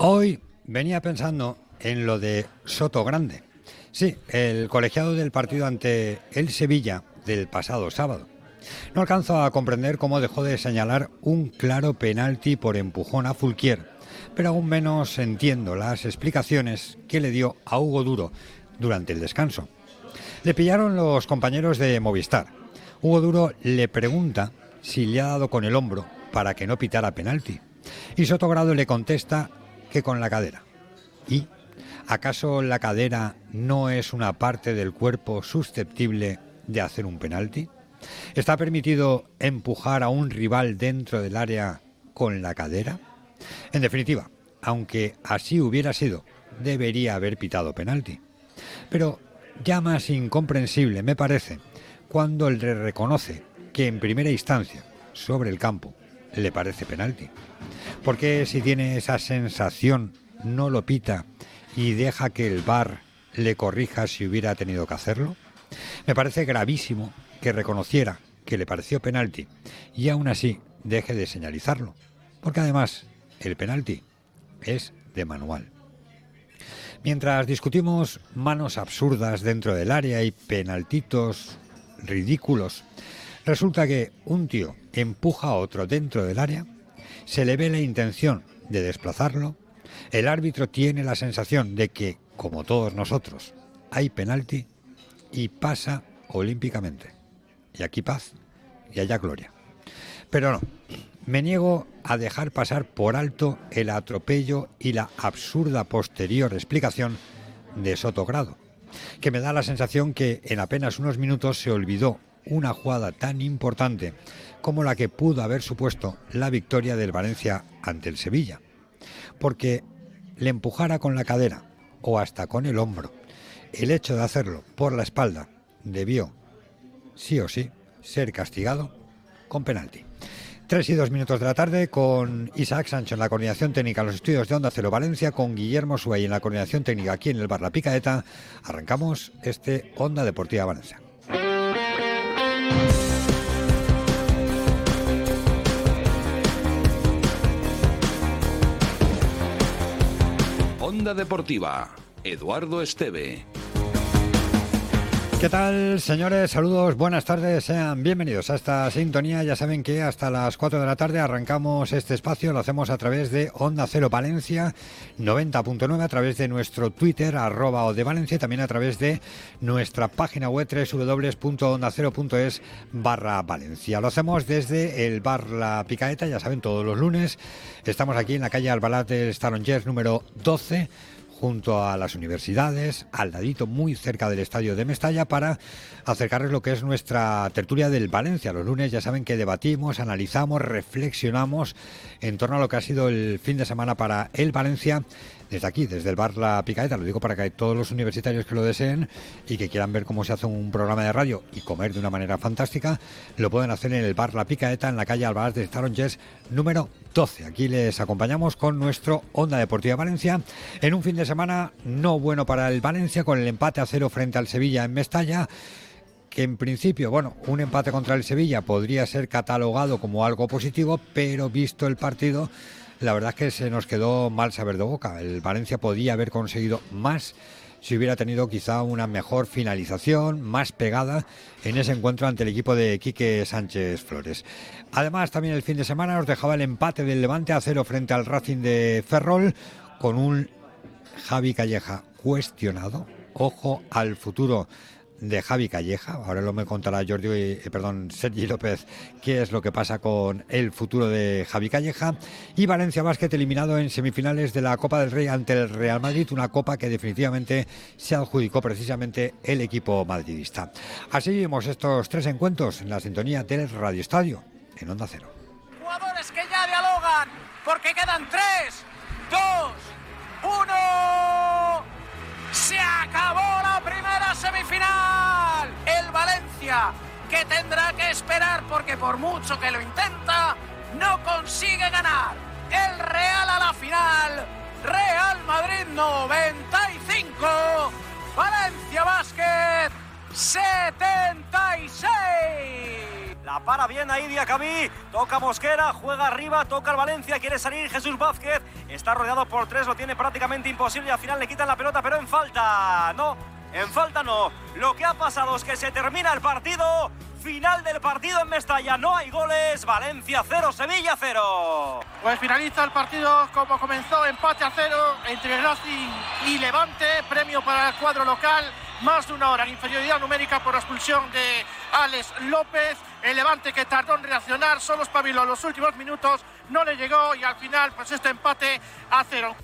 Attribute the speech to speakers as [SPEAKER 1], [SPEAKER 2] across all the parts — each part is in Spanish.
[SPEAKER 1] Hoy venía pensando en lo de Soto Grande. Sí, el colegiado del partido ante el Sevilla del pasado sábado. No alcanzo a comprender cómo dejó de señalar un claro penalti por empujón a Fulquier, pero aún menos entiendo las explicaciones que le dio a Hugo Duro durante el descanso. Le pillaron los compañeros de Movistar. Hugo Duro le pregunta si le ha dado con el hombro para que no pitara penalti. Y Sotogrado le contesta que con la cadera. ¿Y acaso la cadera no es una parte del cuerpo susceptible de hacer un penalti? ¿Está permitido empujar a un rival dentro del área con la cadera? En definitiva, aunque así hubiera sido, debería haber pitado penalti. Pero ya más incomprensible me parece cuando le reconoce que en primera instancia, sobre el campo, le parece penalti. Porque si tiene esa sensación, no lo pita y deja que el VAR le corrija si hubiera tenido que hacerlo? Me parece gravísimo que reconociera que le pareció penalti y aún así deje de señalizarlo. Porque además, el penalti es de manual. Mientras discutimos manos absurdas dentro del área y penaltitos ridículos, resulta que un tío empuja a otro dentro del área se le ve la intención de desplazarlo, el árbitro tiene la sensación de que, como todos nosotros, hay penalti y pasa olímpicamente. Y aquí paz y allá gloria. Pero no, me niego a dejar pasar por alto el atropello y la absurda posterior explicación de Sotogrado, que me da la sensación que en apenas unos minutos se olvidó una jugada tan importante como la que pudo haber supuesto la victoria del Valencia ante el Sevilla. Porque le empujara con la cadera o hasta con el hombro, el hecho de hacerlo por la espalda debió, sí o sí, ser castigado con penalti. Tres y dos minutos de la tarde con Isaac Sancho en la coordinación técnica, los estudios de Onda Cero Valencia, con Guillermo Suey en la coordinación técnica aquí en el Bar La Picaeta. Arrancamos este Onda Deportiva Valencia.
[SPEAKER 2] Onda Deportiva, Eduardo Esteve.
[SPEAKER 1] ¿Qué tal, señores? Saludos, buenas tardes, sean bienvenidos a esta sintonía. Ya saben que hasta las 4 de la tarde arrancamos este espacio, lo hacemos a través de Onda Cero Valencia 90.9, a través de nuestro Twitter, arroba o de Valencia, y también a través de nuestra página web www.ondacero.es barra Valencia. Lo hacemos desde el bar La Picaeta, ya saben, todos los lunes. Estamos aquí en la calle Albalat del Stalongers número 12 junto a las universidades, al ladito muy cerca del estadio de Mestalla, para acercarles lo que es nuestra tertulia del Valencia. Los lunes ya saben que debatimos, analizamos, reflexionamos en torno a lo que ha sido el fin de semana para el Valencia desde aquí, desde el bar La Picaeta, lo digo para que todos los universitarios que lo deseen y que quieran ver cómo se hace un programa de radio y comer de una manera fantástica, lo pueden hacer en el bar La Picaeta, en la calle Albaraz de Jazz número 12. Aquí les acompañamos con nuestro Onda Deportiva Valencia en un fin de semana no bueno para el Valencia con el empate a cero frente al Sevilla en Mestalla que en principio, bueno, un empate contra el Sevilla podría ser catalogado como algo positivo, pero visto el partido, la verdad es que se nos quedó mal saber de boca. El Valencia podía haber conseguido más si hubiera tenido quizá una mejor finalización, más pegada en ese encuentro ante el equipo de Quique Sánchez Flores. Además, también el fin de semana nos dejaba el empate del Levante a cero frente al Racing de Ferrol con un Javi Calleja cuestionado. Ojo al futuro de Javi Calleja. Ahora lo me contará Jordi, eh, perdón, Sergi López, qué es lo que pasa con el futuro de Javi Calleja. Y Valencia Basket eliminado en semifinales de la Copa del Rey ante el Real Madrid, una copa que definitivamente se adjudicó precisamente el equipo madridista. Así vimos estos tres encuentros en la sintonía del Radio Estadio, en Onda Cero.
[SPEAKER 3] Jugadores que ya dialogan, porque quedan tres, dos, uno. Se acabó la semifinal. El Valencia, que tendrá que esperar porque por mucho que lo intenta, no consigue ganar. El Real a la final. Real Madrid 95. Valencia Basket 76. La
[SPEAKER 4] La para bien ahí Diacabí. Toca Mosquera, juega arriba, toca el Valencia, quiere salir Jesús Vázquez. Está rodeado por tres, lo tiene prácticamente imposible y al final le quitan la pelota, pero en falta. No, en falta no. Lo que ha pasado es que se termina el partido. Final del partido en Mestalla, no hay goles. Valencia 0, Sevilla 0.
[SPEAKER 5] Pues finaliza el partido como comenzó, empate a cero entre Racing y Levante. Premio para el cuadro local más de una hora en inferioridad numérica por expulsión de Alex López. El Levante que tardó en reaccionar, solo espabiló los últimos minutos, no le llegó y al final pues este empate a cero.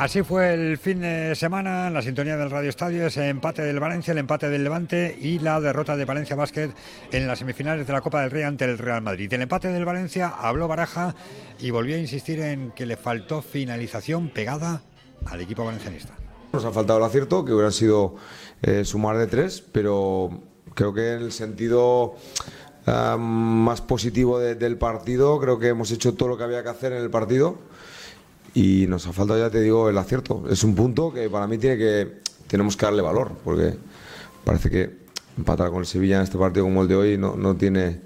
[SPEAKER 1] Así fue el fin de semana en la sintonía del Radio Estadio, ese empate del Valencia, el empate del Levante y la derrota de Valencia Basket en las semifinales de la Copa del Rey ante el Real Madrid. El empate del Valencia habló Baraja y volvió a insistir en que le faltó finalización pegada al equipo valencianista.
[SPEAKER 6] Nos ha faltado el acierto, que hubiera sido eh, sumar de tres, pero creo que en el sentido eh, más positivo de- del partido, creo que hemos hecho todo lo que había que hacer en el partido y nos ha faltado, ya te digo, el acierto. Es un punto que para mí tiene que, tenemos que darle valor, porque parece que empatar con el Sevilla en este partido como el de hoy no, no tiene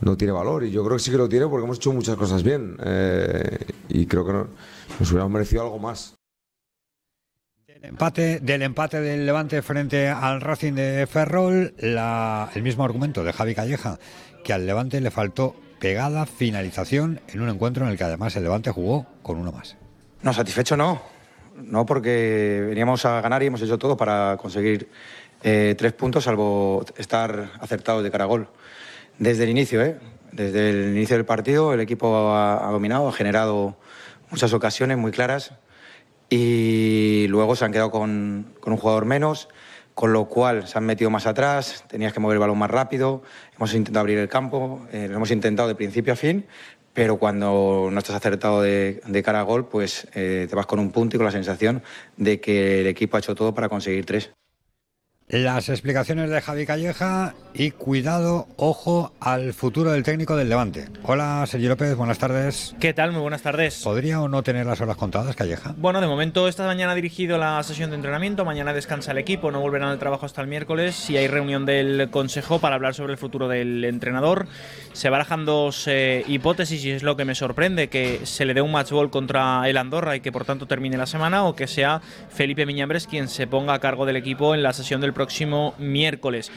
[SPEAKER 6] no tiene valor y yo creo que sí que lo tiene porque hemos hecho muchas cosas bien eh, y creo que no- nos hubiéramos merecido algo más.
[SPEAKER 1] Empate, del empate del Levante frente al Racing de Ferrol, el mismo argumento de Javi Calleja, que al Levante le faltó pegada finalización en un encuentro en el que además el Levante jugó con uno más.
[SPEAKER 7] No, satisfecho no. No, porque veníamos a ganar y hemos hecho todo para conseguir eh, tres puntos, salvo estar acertados de cara a gol. Desde el inicio, ¿eh? Desde el inicio del partido, el equipo ha, ha dominado, ha generado muchas ocasiones muy claras y luego se han quedado con, con un jugador menos, con lo cual se han metido más atrás, tenías que mover el balón más rápido, hemos intentado abrir el campo, eh, lo hemos intentado de principio a fin, pero cuando no estás acertado de, cara a gol, pues eh, te vas con un punto y con la sensación de que el equipo ha hecho todo para conseguir tres.
[SPEAKER 1] Las explicaciones de Javi Calleja y cuidado, ojo al futuro del técnico del Levante. Hola, Sergio López, buenas tardes.
[SPEAKER 8] ¿Qué tal? Muy buenas tardes.
[SPEAKER 1] ¿Podría o no tener las horas contadas, Calleja?
[SPEAKER 8] Bueno, de momento esta mañana ha dirigido la sesión de entrenamiento, mañana descansa el equipo, no volverán al trabajo hasta el miércoles y hay reunión del Consejo para hablar sobre el futuro del entrenador. Se barajan dos eh, hipótesis y es lo que me sorprende, que se le dé un match ball contra el Andorra y que por tanto termine la semana o que sea Felipe Miñambres quien se ponga a cargo del equipo en la sesión del próximo miércoles.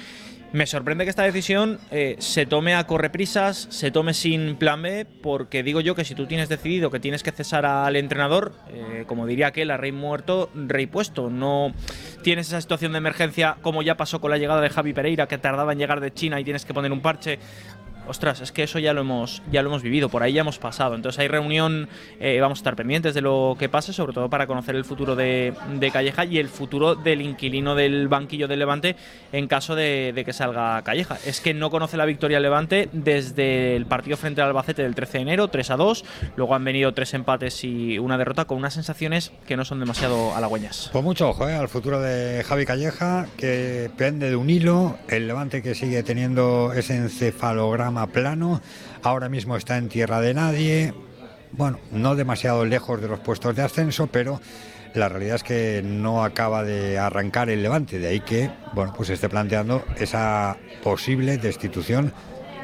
[SPEAKER 8] Me sorprende que esta decisión eh, se tome a correprisas, se tome sin plan B, porque digo yo que si tú tienes decidido que tienes que cesar al entrenador, eh, como diría aquel, a rey muerto, rey puesto. No tienes esa situación de emergencia como ya pasó con la llegada de Javi Pereira, que tardaba en llegar de China y tienes que poner un parche. Ostras, es que eso ya lo hemos, ya lo hemos vivido, por ahí ya hemos pasado. Entonces hay reunión, eh, vamos a estar pendientes de lo que pase, sobre todo para conocer el futuro de, Calleja y el futuro del inquilino del banquillo del Levante en caso de, que salga Calleja. Es que no conoce la victoria Levante desde el partido frente al Albacete del 13 de enero, 3 a 2. Luego han venido tres empates y una derrota con unas sensaciones que no son demasiado halagüeñas.
[SPEAKER 1] Pues mucho ojo eh, al futuro de Javi Calleja, que pende de un hilo. El Levante que sigue teniendo ese encefalograma plano. Ahora mismo está en tierra de nadie. Bueno, no demasiado lejos de los puestos de ascenso, pero la realidad es que no acaba de arrancar el Levante. De ahí que, bueno, pues esté planteando esa posible destitución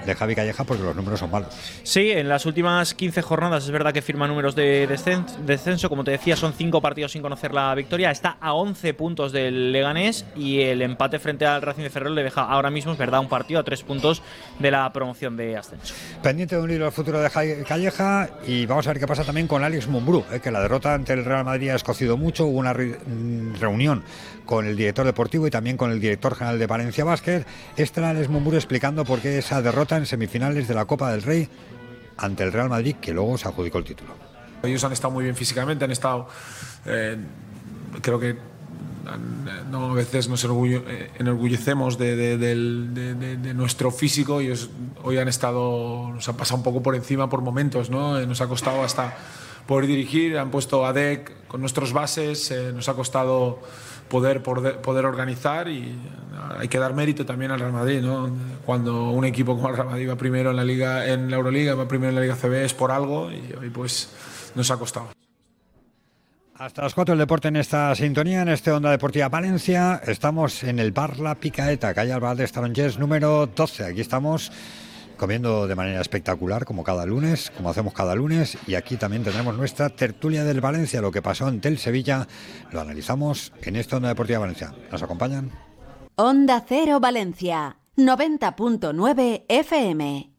[SPEAKER 1] de Javi Calleja porque los números son malos.
[SPEAKER 8] Sí, en las últimas 15 jornadas es verdad que firma números de descen- descenso. Como te decía, son 5 partidos sin conocer la victoria. Está a 11 puntos del Leganés y el empate frente al Racing de Ferrol le deja ahora mismo, es verdad, un partido a 3 puntos de la promoción de ascenso.
[SPEAKER 1] Pendiente de un hilo el futuro de Javi Calleja y vamos a ver qué pasa también con Alex Mumbrú, eh, que la derrota ante el Real Madrid ha escocido mucho. Hubo una mm, reunión con el director deportivo y también con el director general de Valencia Basket. Este Alex Mumbrú explicando por qué esa derrota en semifinales de la Copa del Rey ante el Real Madrid, que luego se adjudicó el título.
[SPEAKER 9] Ellos han estado muy bien físicamente, han estado, eh, creo que han- no, a veces nos eh, enorgullecemos de, nuestro físico y hoy han estado, nos han pasado un poco por encima por momentos, ¿no? Eh, nos ha costado hasta poder dirigir, han puesto a DEC con nuestros bases, eh, nos ha costado poder, poder, poder organizar y hay que dar mérito también al Real Madrid, ¿no? Cuando un equipo como el Real Madrid va primero en la liga, en la Euroliga, va primero en la Liga CB es por algo y hoy pues nos ha costado.
[SPEAKER 1] Hasta las 4 el deporte en esta sintonía, en este Onda Deportiva Valencia. Estamos en el bar La Picaeta, calle Alba de Starongers número 12. Aquí estamos comiendo de manera espectacular, como cada lunes, como hacemos cada lunes. Y aquí también tendremos nuestra tertulia del Valencia, lo que pasó ante el Sevilla. Lo analizamos en esta Onda Deportiva Valencia. ¿Nos acompañan?
[SPEAKER 10] Onda Cero Valencia, 90.9 FM.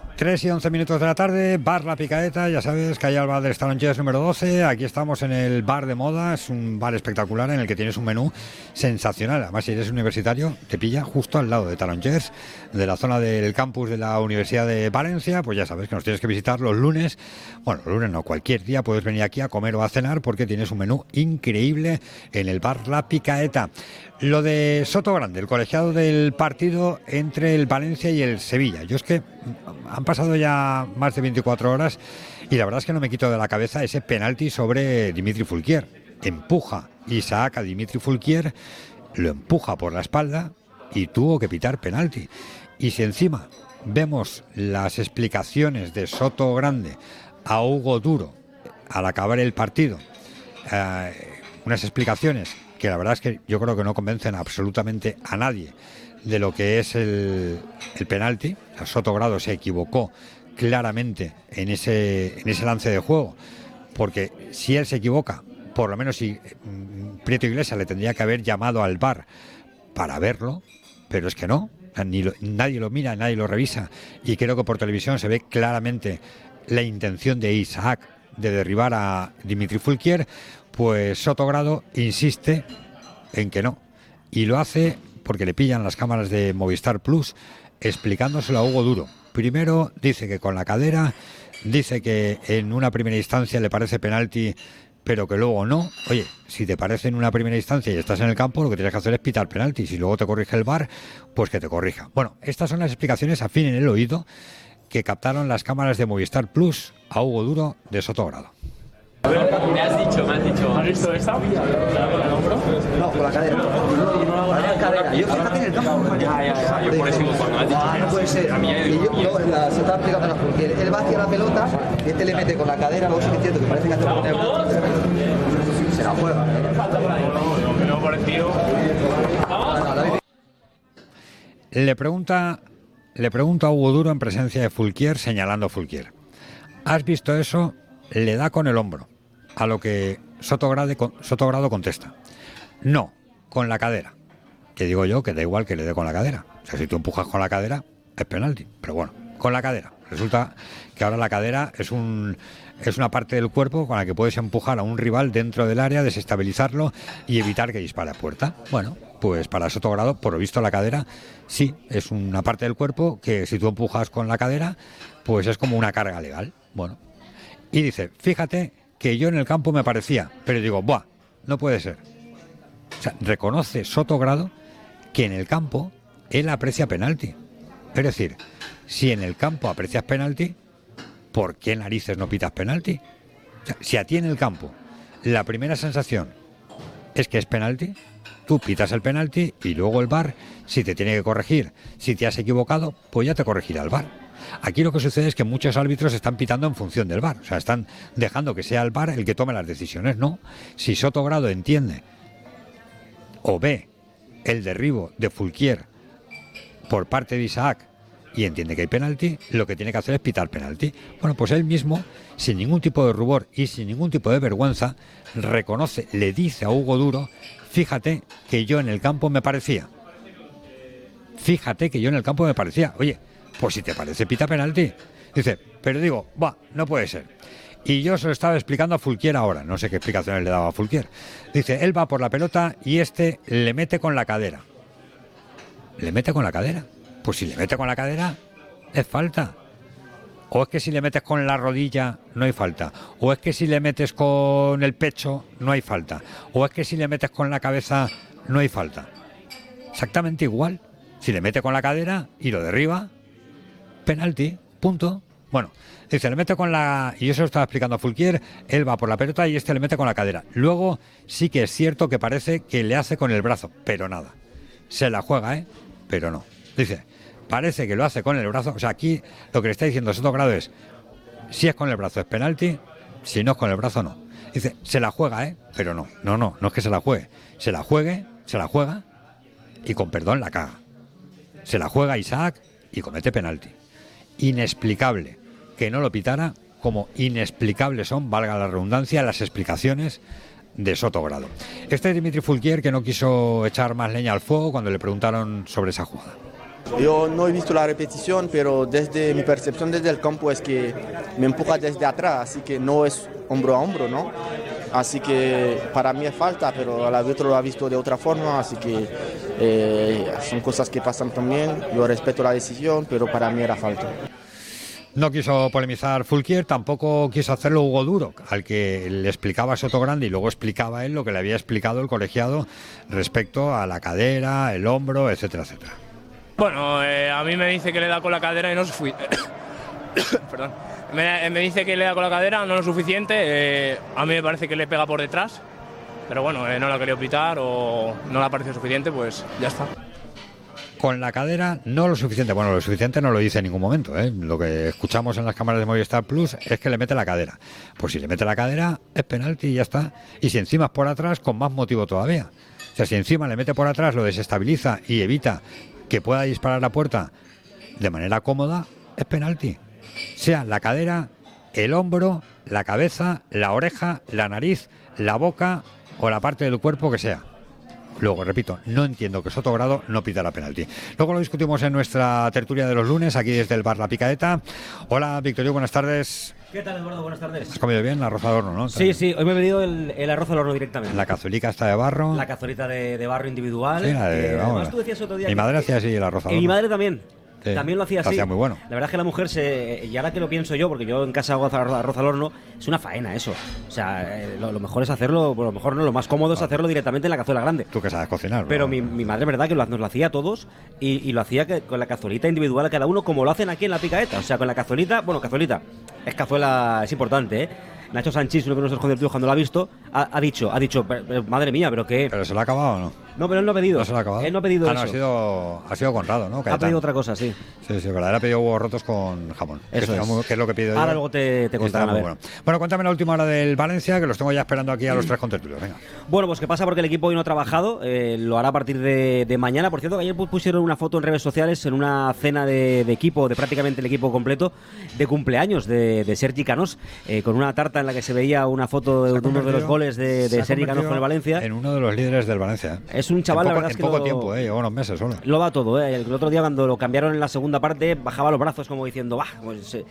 [SPEAKER 1] 3 y 11 minutos de la tarde, Bar La Picaeta, ya sabes, calle Alba del Starongers número 12. Aquí estamos en el bar de moda, es un bar espectacular en el que tienes un menú sensacional. Además, si eres universitario, te pilla justo al lado de Talongers, de la zona del campus de la Universidad de Valencia. Pues ya sabes que nos tienes que visitar los lunes. Bueno, lunes no, cualquier día puedes venir aquí a comer o a cenar porque tienes un menú increíble en el bar La Picaeta. Lo de Soto Grande, el colegiado del partido entre el Valencia y el Sevilla. Yo es que han pasado ya más de 24 horas y la verdad es que no me quito de la cabeza ese penalti sobre Dimitri Fulquier. Empuja Isaac a Dimitri Fulquier, lo empuja por la espalda y tuvo que pitar penalti. Y si encima vemos las explicaciones de Soto Grande a Hugo Duro al acabar el partido, eh, unas explicaciones que la verdad es que yo creo que no convencen absolutamente a nadie de lo que es el, el penalti. Soto Grado se equivocó claramente en ese, en ese lance de juego, porque si él se equivoca, por lo menos si mm, Prieto Iglesias le tendría que haber llamado al bar para verlo, pero es que no, ni nadie lo mira, nadie lo revisa, y creo que por televisión se ve claramente la intención de Isaac de derribar a Dimitri Fulquier, pues Sotogrado insiste en que no. Y lo hace porque le pillan las cámaras de Movistar Plus explicándoselo a Hugo Duro. Primero dice que con la cadera, dice que en una primera instancia le parece penalti, pero que luego no. Oye, si te parece en una primera instancia y estás en el campo, lo que tienes que hacer es pitar penalti. Si luego te corrige el bar, pues que te corrija. Bueno, estas son las explicaciones afín en el oído que captaron las cámaras de Movistar Plus a Hugo Duro de Sotogrado.
[SPEAKER 11] Me has dicho, me has dicho. ¿Has visto esta? ¿Con el hombro?
[SPEAKER 12] No, con la cadera. la cadera. Yo fíjate en el campo.
[SPEAKER 11] Ya, ya, ya. Yo por eso cuando me has dicho.
[SPEAKER 12] Ah, no puede ser. Y yo, no, la, se está aplicando la porque él va hacia la pelota, y este le mete con la cadera, luego se entiende que parece que hace un Se la juega.
[SPEAKER 11] No, parecido.
[SPEAKER 1] Le pregunta, le pregunta a Hugo Duro en presencia de Fulquier, señalando a Fulquier. ¿Has visto eso? Le da con el hombro. A lo que Sotogrado contesta, no, con la cadera. Que digo yo que da igual que le dé con la cadera. O sea, si tú empujas con la cadera, es penalti. Pero bueno, con la cadera. Resulta que ahora la cadera es un es una parte del cuerpo con la que puedes empujar a un rival dentro del área, desestabilizarlo y evitar que dispare a puerta. Bueno, pues para Sotogrado, por lo visto la cadera sí es una parte del cuerpo que si tú empujas con la cadera, pues es como una carga legal. Bueno, y dice, fíjate que yo en el campo me parecía, pero digo, ¡buah! No puede ser. O sea, reconoce Soto Grado que en el campo él aprecia penalti. Es decir, si en el campo aprecias penalti, ¿por qué narices no pitas penalti? Si a ti en el campo la primera sensación es que es penalti, tú pitas el penalti y luego el bar, si te tiene que corregir, si te has equivocado, pues ya te corregirá el bar. Aquí lo que sucede es que muchos árbitros están pitando en función del VAR, o sea, están dejando que sea el VAR el que tome las decisiones, no. Si Soto Grado entiende o ve el derribo de Fulquier por parte de Isaac y entiende que hay penalti, lo que tiene que hacer es pitar penalti. Bueno, pues él mismo, sin ningún tipo de rubor y sin ningún tipo de vergüenza, reconoce, le dice a Hugo Duro, fíjate que yo en el campo me parecía. Fíjate que yo en el campo me parecía. Oye, pues si te parece pita penalti. Dice, pero digo, va, no puede ser. Y yo se lo estaba explicando a Fulquier ahora, no sé qué explicaciones le daba a Fulquier. Dice, él va por la pelota y este le mete con la cadera. ¿Le mete con la cadera? Pues si le mete con la cadera, es falta. O es que si le metes con la rodilla, no hay falta. O es que si le metes con el pecho, no hay falta. O es que si le metes con la cabeza, no hay falta. Exactamente igual. Si le mete con la cadera y lo derriba, penalti, punto. Bueno, dice, le mete con la... Y eso lo estaba explicando a Fulquier, él va por la pelota y este le mete con la cadera. Luego sí que es cierto que parece que le hace con el brazo, pero nada. Se la juega, ¿eh? Pero no. Dice, parece que lo hace con el brazo. O sea, aquí lo que le está diciendo Soto Grado es, si es con el brazo es penalti, si no es con el brazo no. Dice, se la juega, ¿eh? Pero no, no, no, no es que se la juegue. Se la juegue, se la juega y con perdón la caga. Se la juega Isaac y comete penalti. Inexplicable que no lo pitara, como inexplicables son, valga la redundancia, las explicaciones de Soto Grado. Este es Dimitri Fulquier que no quiso echar más leña al fuego cuando le preguntaron sobre esa jugada.
[SPEAKER 13] Yo no he visto la repetición, pero desde mi percepción desde el campo es que me empuja desde atrás, así que no es hombro a hombro, ¿no? Así que para mí es falta, pero el árbitro lo ha visto de otra forma, así que eh, son cosas que pasan también. Yo respeto la decisión, pero para mí era falta.
[SPEAKER 1] No quiso polemizar Fulquier, tampoco quiso hacerlo Hugo Duro, al que le explicaba Soto Grande y luego explicaba él lo que le había explicado el colegiado respecto a la cadera, el hombro, etcétera, etcétera.
[SPEAKER 11] Bueno, eh, a mí me dice que le da con la cadera y no es fui- Perdón. Me, dice que le da con la cadera, no lo suficiente. eh, a mí me parece que le pega por detrás. Pero bueno, eh, no la quería pitar o no le ha parecido suficiente, pues ya está.
[SPEAKER 1] Con la cadera no lo suficiente, bueno, lo suficiente no lo dice en ningún momento. ¿eh? Lo que escuchamos en las cámaras de Movistar Plus es que le mete la cadera. Pues si le mete la cadera es penalti y ya está. Y si encima es por atrás, con más motivo todavía. O sea, si encima le mete por atrás, lo desestabiliza y evita que pueda disparar la puerta de manera cómoda, es penalti. Sea la cadera, el hombro, la cabeza, la oreja, la nariz, la boca o la parte del cuerpo que sea. Luego, repito, no entiendo que Soto Grado no pida la penalti. Luego lo discutimos en nuestra tertulia de los lunes, aquí desde el bar La Picaeta. Hola, Victorio, buenas tardes.
[SPEAKER 14] ¿Qué tal, Eduardo? Buenas tardes.
[SPEAKER 1] ¿Has comido bien? Arroz al horno, ¿no?
[SPEAKER 14] Sí, sí, hoy me he pedido el, el arroz al horno directamente.
[SPEAKER 1] La cazuelica está de barro.
[SPEAKER 14] La cazolita de, de barro individual.
[SPEAKER 1] Sí, la de-
[SPEAKER 14] que
[SPEAKER 1] vamos,
[SPEAKER 14] además tú decías otro día
[SPEAKER 1] Mi
[SPEAKER 14] que-
[SPEAKER 1] madre hacía así el arroz al
[SPEAKER 14] Y mi
[SPEAKER 1] horno.
[SPEAKER 14] madre también.
[SPEAKER 1] Sí,
[SPEAKER 14] También lo hacía así.
[SPEAKER 1] hacía muy bueno.
[SPEAKER 14] La verdad es que la mujer se. Y ahora que lo pienso yo, porque yo en casa hago arroz al horno, es una faena eso. O sea, eh, lo, lo mejor es hacerlo, bueno, lo mejor no, lo más cómodo es hacerlo directamente en la cazuela grande.
[SPEAKER 1] Tú que sabes cocinar.
[SPEAKER 14] Pero
[SPEAKER 1] ¿no?
[SPEAKER 14] mi, mi madre, verdad, que lo, nos lo hacía a todos y, y lo hacía que- con la cazuelita individual a cada uno, como lo hacen aquí en la picaeta. O sea, con la cazuelita, bueno, cazuelita, es cazuela, es importante, ¿eh? Nacho Sanchís, uno de nuestros concertidos, cuando lo ha visto, ha, ha dicho, ha dicho, "Pero- pero, madre mía, pero qué.
[SPEAKER 1] ¿Pero se lo ha acabado o no?
[SPEAKER 14] No, pero él no ha pedido.
[SPEAKER 1] ¿No se lo ha acabado?
[SPEAKER 14] Él no ha pedido
[SPEAKER 1] ah, no, ha
[SPEAKER 14] eso.
[SPEAKER 1] sido, ha sido Conrado, ¿no?
[SPEAKER 14] Ha pedido otra cosa, sí.
[SPEAKER 1] Sí, sí, verdad. Él ha pedido huevos rotos con jamón.
[SPEAKER 14] Eso es.
[SPEAKER 1] muy- que es lo que pido yo.
[SPEAKER 14] Ahora luego te, te ver.
[SPEAKER 1] bueno. Bueno, cuéntame la última hora del Valencia, que los tengo ya esperando aquí a los tres contertulios. Venga.
[SPEAKER 14] Bueno, pues que pasa porque el equipo hoy no ha trabajado, eh, lo hará a partir de, de mañana. Por cierto, ayer pu- pusieron una foto en redes sociales en una cena de, de equipo, de prácticamente el equipo completo, de cumpleaños de, de Sergi Canós, eh, con una tarta en la que se veía una foto de, uno de los goles de, de Sergi Canós con el Valencia.
[SPEAKER 1] En uno de los líderes del Valencia. ¿eh?
[SPEAKER 14] Es un chaval,
[SPEAKER 1] en
[SPEAKER 14] la
[SPEAKER 1] poco,
[SPEAKER 14] verdad es que
[SPEAKER 1] poco
[SPEAKER 14] lo-
[SPEAKER 1] tiempo, ¿eh? lleva unos meses solo.
[SPEAKER 14] Lo va todo, ¿eh? El otro día cuando lo cambiaron en la segunda parte bajaba los brazos como diciendo, bah, pues, eh,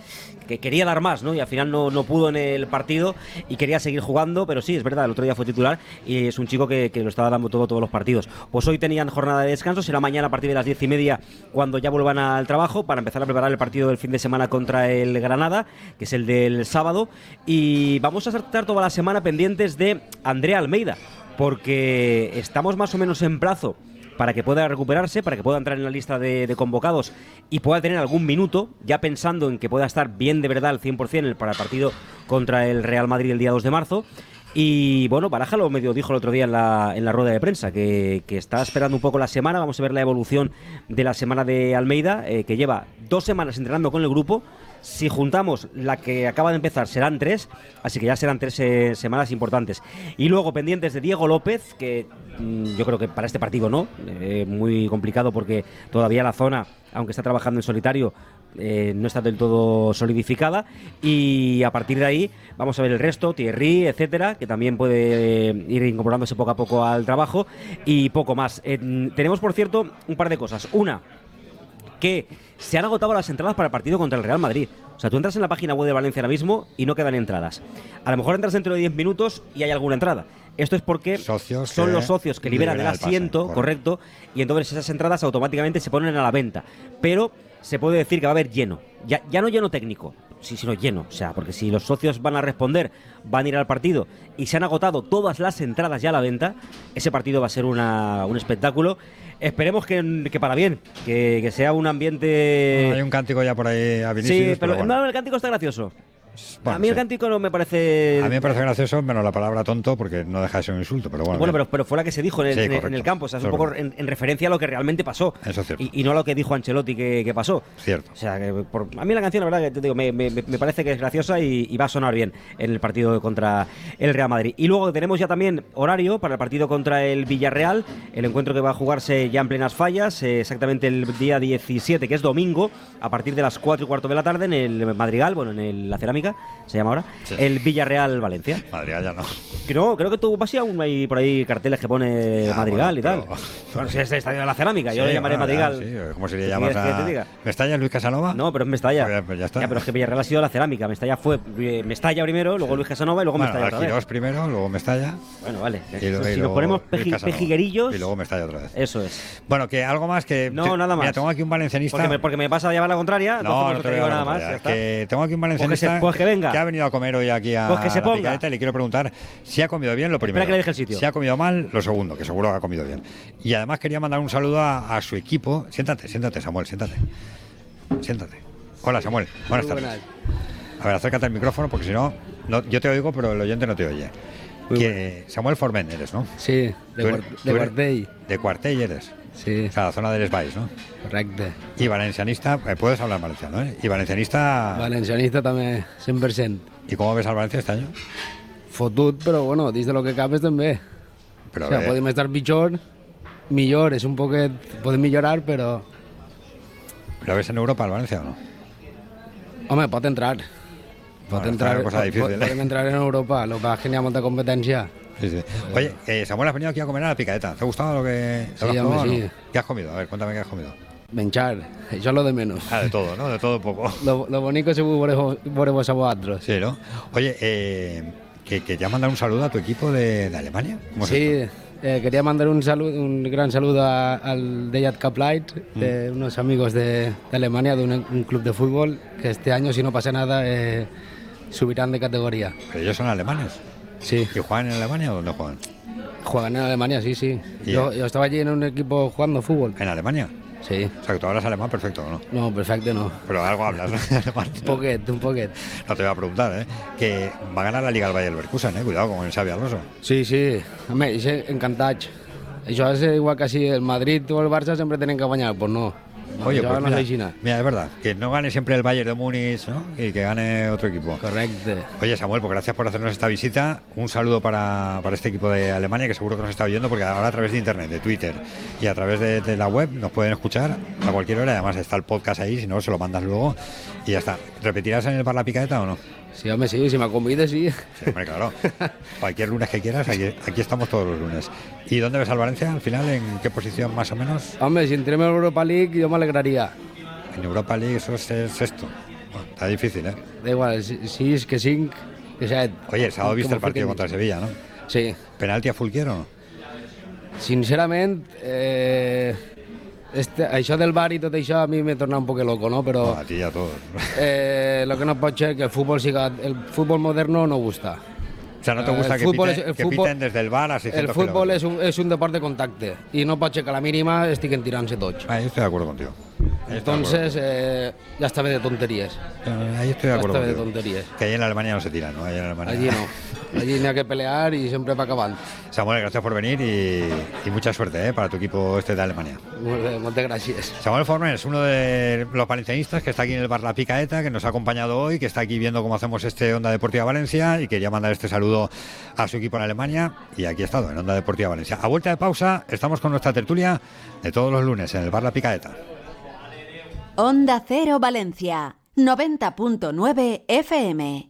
[SPEAKER 14] que quería dar más, ¿no? Y al final no, no pudo en el partido y quería seguir jugando, pero sí, es verdad, el otro día fue titular y es un chico que, que lo estaba dando todo todos los partidos. Pues hoy tenían jornada de descanso, será mañana a partir de las diez y media cuando ya vuelvan al trabajo para empezar a preparar el partido del fin de semana contra el Granada, que es el del sábado. Y vamos a estar toda la semana pendientes de Andrea Almeida, porque estamos más o menos en plazo para que pueda recuperarse, para que pueda entrar en la lista de, convocados y pueda tener algún minuto, ya pensando en que pueda estar bien de verdad al 100% en el- para el partido contra el Real Madrid el día 2 de marzo. Y bueno, Baraja lo medio dijo el otro día en la, en la rueda de prensa, que, que está esperando un poco la semana, vamos a ver la evolución de la semana de Almeida, eh, que lleva dos semanas entrenando con el grupo. Si juntamos la que acaba de empezar, serán tres, así que ya serán tres eh, semanas importantes. Y luego pendientes de Diego López, que mm, yo creo que para este partido no, eh, muy complicado porque todavía la zona, aunque está trabajando en solitario, eh, no está del todo solidificada. Y a partir de ahí vamos a ver el resto, Thierry, etcétera, que también puede ir incorporándose poco a poco al trabajo y poco más. Eh, tenemos, por cierto, un par de cosas. Una, que se han agotado las entradas para el partido contra el Real Madrid. O sea, tú entras en la página web de Valencia ahora mismo y no quedan entradas. A lo mejor entras dentro de 10 minutos y hay alguna entrada. Esto es porque
[SPEAKER 1] Socios
[SPEAKER 14] son los socios que liberan el
[SPEAKER 1] liberan el pase,
[SPEAKER 14] asiento,
[SPEAKER 1] correcto,
[SPEAKER 14] y entonces esas entradas automáticamente se ponen a la venta. Pero se puede decir que va a haber lleno. Ya, ya no lleno técnico, sino lleno. O sea, porque si los socios van a responder, van a ir al partido y se han agotado todas las entradas ya a la venta, ese partido va a ser una- un espectáculo. Esperemos que, que para bien, que, que sea un ambiente...
[SPEAKER 1] Hay un cántico ya por ahí a Vinicius,
[SPEAKER 14] Sí, pero,
[SPEAKER 1] bueno.
[SPEAKER 14] no, el cántico está gracioso.
[SPEAKER 1] Bueno,
[SPEAKER 14] a mí el cántico no me parece...
[SPEAKER 1] A mí me parece gracioso, menos la palabra tonto, porque no deja de ser un insulto, pero bueno.
[SPEAKER 14] Bueno, pero, pero fue la que se dijo en el,
[SPEAKER 1] Sí,
[SPEAKER 14] en el- en
[SPEAKER 1] correcto.
[SPEAKER 14] el campo, o sea, es un poco en, en referencia a lo que realmente pasó.
[SPEAKER 1] Eso es cierto.
[SPEAKER 14] Y, y no a lo que dijo Ancelotti que, que pasó.
[SPEAKER 1] Cierto.
[SPEAKER 14] O sea, que por- a mí la canción, la verdad, que te digo, me, me- me parece que es graciosa y, y va a sonar bien en el partido contra el Real Madrid. Y luego tenemos ya también horario para el partido contra el Villarreal, el encuentro que va a jugarse ya en plenas fallas, eh, exactamente el día 17, que es domingo, a partir de las 4 y cuarto de la tarde en el Madrigal, bueno, en el- la cerámica, se llama ahora, el Villarreal Valencia.
[SPEAKER 1] Madrigal ya no.
[SPEAKER 14] No, creo que tú vas y aún hay por ahí carteles que pone
[SPEAKER 1] Ya,
[SPEAKER 14] Madrigal y tal. Bueno, si es el estadio de la cerámica, yo lo llamaré
[SPEAKER 1] bueno, ya,
[SPEAKER 14] Madrigal.
[SPEAKER 1] sí, ¿Cómo se le
[SPEAKER 14] ¿Qué
[SPEAKER 1] llamas
[SPEAKER 14] quieres que
[SPEAKER 1] a... ¿Mestalla, Luis Casanova?
[SPEAKER 14] No, pero es Mestalla.
[SPEAKER 1] Pues ya- pues ya está.
[SPEAKER 14] pero es que Villarreal ha sido la cerámica. Mestalla fue eh, Mestalla primero, luego Luis Casanova y luego Mestalla otra vez.
[SPEAKER 1] Primero, luego Mestalla.
[SPEAKER 14] Bueno, vale.
[SPEAKER 1] Y lo- y
[SPEAKER 14] si nos ponemos peji- pejiguerillos.
[SPEAKER 1] Y luego Mestalla otra vez.
[SPEAKER 14] Eso es.
[SPEAKER 1] Bueno, que algo más que...
[SPEAKER 14] No, nada más.
[SPEAKER 1] Mira, tengo aquí un valencianista...
[SPEAKER 14] Porque me, porque me pasa a llevar la contraria.
[SPEAKER 1] No, no te
[SPEAKER 14] digo nada más. ya.
[SPEAKER 1] Que tengo aquí un valencianista
[SPEAKER 14] pues que venga.
[SPEAKER 1] ha venido a comer hoy aquí a
[SPEAKER 14] Pues que se
[SPEAKER 1] la
[SPEAKER 14] ponga.
[SPEAKER 1] y le quiero preguntar si ha comido bien lo primero.
[SPEAKER 14] que le deje el sitio.
[SPEAKER 1] Si ha comido mal, lo segundo, que seguro que ha comido bien. Y además quería mandar un saludo a, a su equipo. Siéntate, siéntate, Samuel, siéntate. Siéntate. Hola, Samuel. Buenas
[SPEAKER 15] Muy
[SPEAKER 1] tardes. A ver, acércate al micrófono porque si no, no, yo te oigo, pero el oyente no te oye. Que Samuel Formen eres, ¿no?
[SPEAKER 15] Sí, de,
[SPEAKER 1] Tú eres-
[SPEAKER 15] Cuart-
[SPEAKER 1] tú
[SPEAKER 15] de
[SPEAKER 1] eres-
[SPEAKER 15] Quartell.
[SPEAKER 1] De Cuartell eres.
[SPEAKER 15] Sí.
[SPEAKER 1] O sea, la zona del Esbais, ¿no?
[SPEAKER 15] Correcte.
[SPEAKER 1] Y valencianista, eh, puedes hablar valenciano, ¿eh? Y valencianista...
[SPEAKER 15] Valencianista també, 100%.
[SPEAKER 1] ¿Y cómo ves al Valencia este año?
[SPEAKER 15] Fotut, però bueno, dins de lo que cabes també.
[SPEAKER 1] Però
[SPEAKER 15] o sea,
[SPEAKER 1] bé.
[SPEAKER 15] podem estar pitjor, millor, és un poquet... Podem millorar, però...
[SPEAKER 1] ¿Lo ves en Europa al Valencia o no?
[SPEAKER 15] Home, pot entrar. Pot
[SPEAKER 1] Bueno,
[SPEAKER 15] entrar,
[SPEAKER 1] cosa
[SPEAKER 15] pot-
[SPEAKER 1] difícil,
[SPEAKER 15] podem
[SPEAKER 1] eh?
[SPEAKER 15] entrar en Europa, lo que pasa es que n'hi ha molta competència.
[SPEAKER 1] Sí, sí. Oye, eh, Samuel, has venido aquí a comer a la picadeta. ¿Te ha gustado lo que
[SPEAKER 15] Sí,
[SPEAKER 1] has
[SPEAKER 15] hombre,
[SPEAKER 1] probado o no? ¿Qué has comido? A ver, cuéntame qué has comido.
[SPEAKER 15] Això és lo de menos.
[SPEAKER 1] Ah, de todo, ¿no? De todo poco.
[SPEAKER 15] Lo, lo bonico és veure-vos a vosaltres.
[SPEAKER 1] Sí, ¿no? Oye, eh, que quería mandar un saludo a tu equipo de, de Alemania. ¿Cómo es
[SPEAKER 15] Sí, eh, quería mandar un, salud, un gran saludo a- al Deyat Cup Light,
[SPEAKER 1] Mm.
[SPEAKER 15] de unos amigos de, de Alemania, de un, un club de fútbol, que este año, si no pasa nada, eh, subirán de categoría.
[SPEAKER 1] Pero ellos son alemanes.
[SPEAKER 15] Sí.
[SPEAKER 1] ¿Y juegan en Alemania o dónde juegan?
[SPEAKER 15] Juegan en Alemania, sí, sí.
[SPEAKER 1] ¿Y
[SPEAKER 15] Yo, yo estaba allí en un equipo jugando fútbol.
[SPEAKER 1] ¿En Alemania?
[SPEAKER 15] Sí.
[SPEAKER 1] O sea, que tú hablas alemán perfecto, ¿o ¿no?
[SPEAKER 15] No, perfecto no.
[SPEAKER 1] Pero algo hablas, ¿no? Alemán.
[SPEAKER 15] Un poquet, un poquet.
[SPEAKER 1] No te voy a preguntar, ¿eh? Que va a ganar la Liga el Bayer Leverkusen, ¿eh? Cuidado con el Xavi Alonso.
[SPEAKER 15] Sí, sí. Home, encantats. Això és igual que si el Madrid o el Barça sempre tenen que guanyar, pues no.
[SPEAKER 1] Oye, pues
[SPEAKER 15] no
[SPEAKER 1] mira, mira, es verdad, que no gane siempre el Bayern de Múnich, ¿no? Y que gane otro equipo.
[SPEAKER 15] Correcto.
[SPEAKER 1] Oye, Samuel, pues gracias por hacernos esta visita. Un saludo para, para este equipo de Alemania que seguro que nos está oyendo porque ahora a través de internet, de Twitter y a través de, de la web nos pueden escuchar a cualquier hora. Además está el podcast ahí, si no, se lo mandas luego y ya está. ¿Repetirás en el Bar La Picadeta o no?
[SPEAKER 15] Sí, home, sí, si me convides, sí.
[SPEAKER 1] Sí, hombre, claro. Cualquier lunes que quieras, aquí, aquí estamos todos los lunes. ¿Y dónde ves al Valencia al final? ¿En qué posición más o menos?
[SPEAKER 15] Home, si entrem a l'Europa League jo m'alegraria.
[SPEAKER 1] En Europa League eso es el sexto. Bueno, está difícil, ¿eh?
[SPEAKER 15] Da igual, 6, que 5, que 7.
[SPEAKER 1] Oye, el sábado viste el partido contra el Sevilla, ¿no?
[SPEAKER 15] Sí.
[SPEAKER 1] ¿Penalti a Fulquier o no?
[SPEAKER 15] Sincerament, eh, este, això del bar i tot això a mi m'he tornat un poc loco, no? Però
[SPEAKER 1] A ti y a todos.
[SPEAKER 15] eh, lo que no pot ser que el fútbol siga... El fútbol moderno no gusta.
[SPEAKER 1] O sea, ¿no te
[SPEAKER 15] Eh,
[SPEAKER 1] gusta
[SPEAKER 15] el
[SPEAKER 1] que,
[SPEAKER 15] fútbol
[SPEAKER 1] piten,
[SPEAKER 15] és- el
[SPEAKER 1] que
[SPEAKER 15] fútbol-
[SPEAKER 1] piten desde el bar a 600
[SPEAKER 15] El fútbol
[SPEAKER 1] kilómetros?
[SPEAKER 15] és un, és un deport de contacte i no pot ser que a la mínima estiguen tirant-se tots.
[SPEAKER 1] Ahí estoy de acuerdo contigo. Ahí
[SPEAKER 15] Entonces, eh, ya está bé de tonterías.
[SPEAKER 1] acuerdo. Ahí estoy de
[SPEAKER 15] Ya
[SPEAKER 1] acuerdo
[SPEAKER 15] está bé de tonterías.
[SPEAKER 1] Que ahí en Alemania no se tira, ¿no? Ahí en Alemania...
[SPEAKER 15] Allí no. Allí n'hi ha que pelear i sempre va acabant.
[SPEAKER 1] Samuel, gracias por venir y, y mucha suerte ¿eh? para tu equipo este de Alemania.
[SPEAKER 15] Moltes gràcies.
[SPEAKER 1] Samuel Formes, uno de los valencianistas que está aquí en el bar La Picaeta, que nos ha acompañado hoy, que está aquí viendo cómo hacemos este Onda Deportiva Valencia y quería mandar este saludo a su equipo en Alemania y aquí ha estado en Onda Deportiva Valencia. A vuelta de pausa, estamos con nuestra tertulia de todos los lunes en el bar La Picaeta.
[SPEAKER 10] Onda Cero Valencia, 90.9 FM.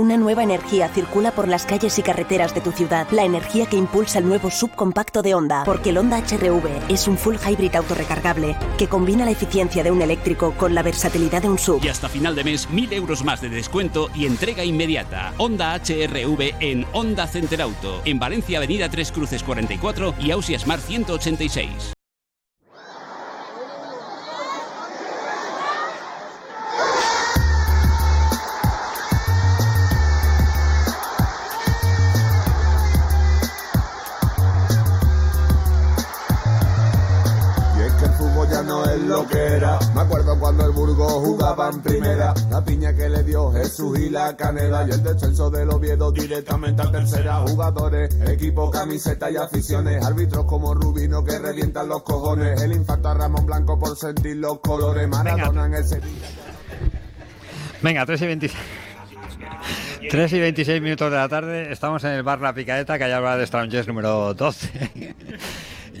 [SPEAKER 16] Una nueva energía circula por las calles y carreteras de tu ciudad. La energía que impulsa el nuevo subcompacto de Honda. Porque el Honda HRV es un full hybrid autorrecargable que combina la eficiencia de un eléctrico con la versatilidad de un sub.
[SPEAKER 17] Y hasta final de mes, 1000 euros más de descuento y entrega inmediata. Honda HRV en Honda Center Auto. En Valencia, Avenida Tres Cruces 44 y Ausias Mar 186.
[SPEAKER 18] Lo que era. Me acuerdo cuando el Burgos jugaba en primera. La piña que le dio Jesús y la canela. Y el descenso del Oviedo directamente a tercera. Jugadores, equipo, camiseta y aficiones. Árbitros como Rubino que revientan los cojones. El infarto a Ramón Blanco por sentir los colores. Maradona en el Sevilla.
[SPEAKER 1] Venga, 3 y 26. 3 y 26 minutos de la tarde, estamos en el bar La Picaeta, que hay habla de Strangers número 12.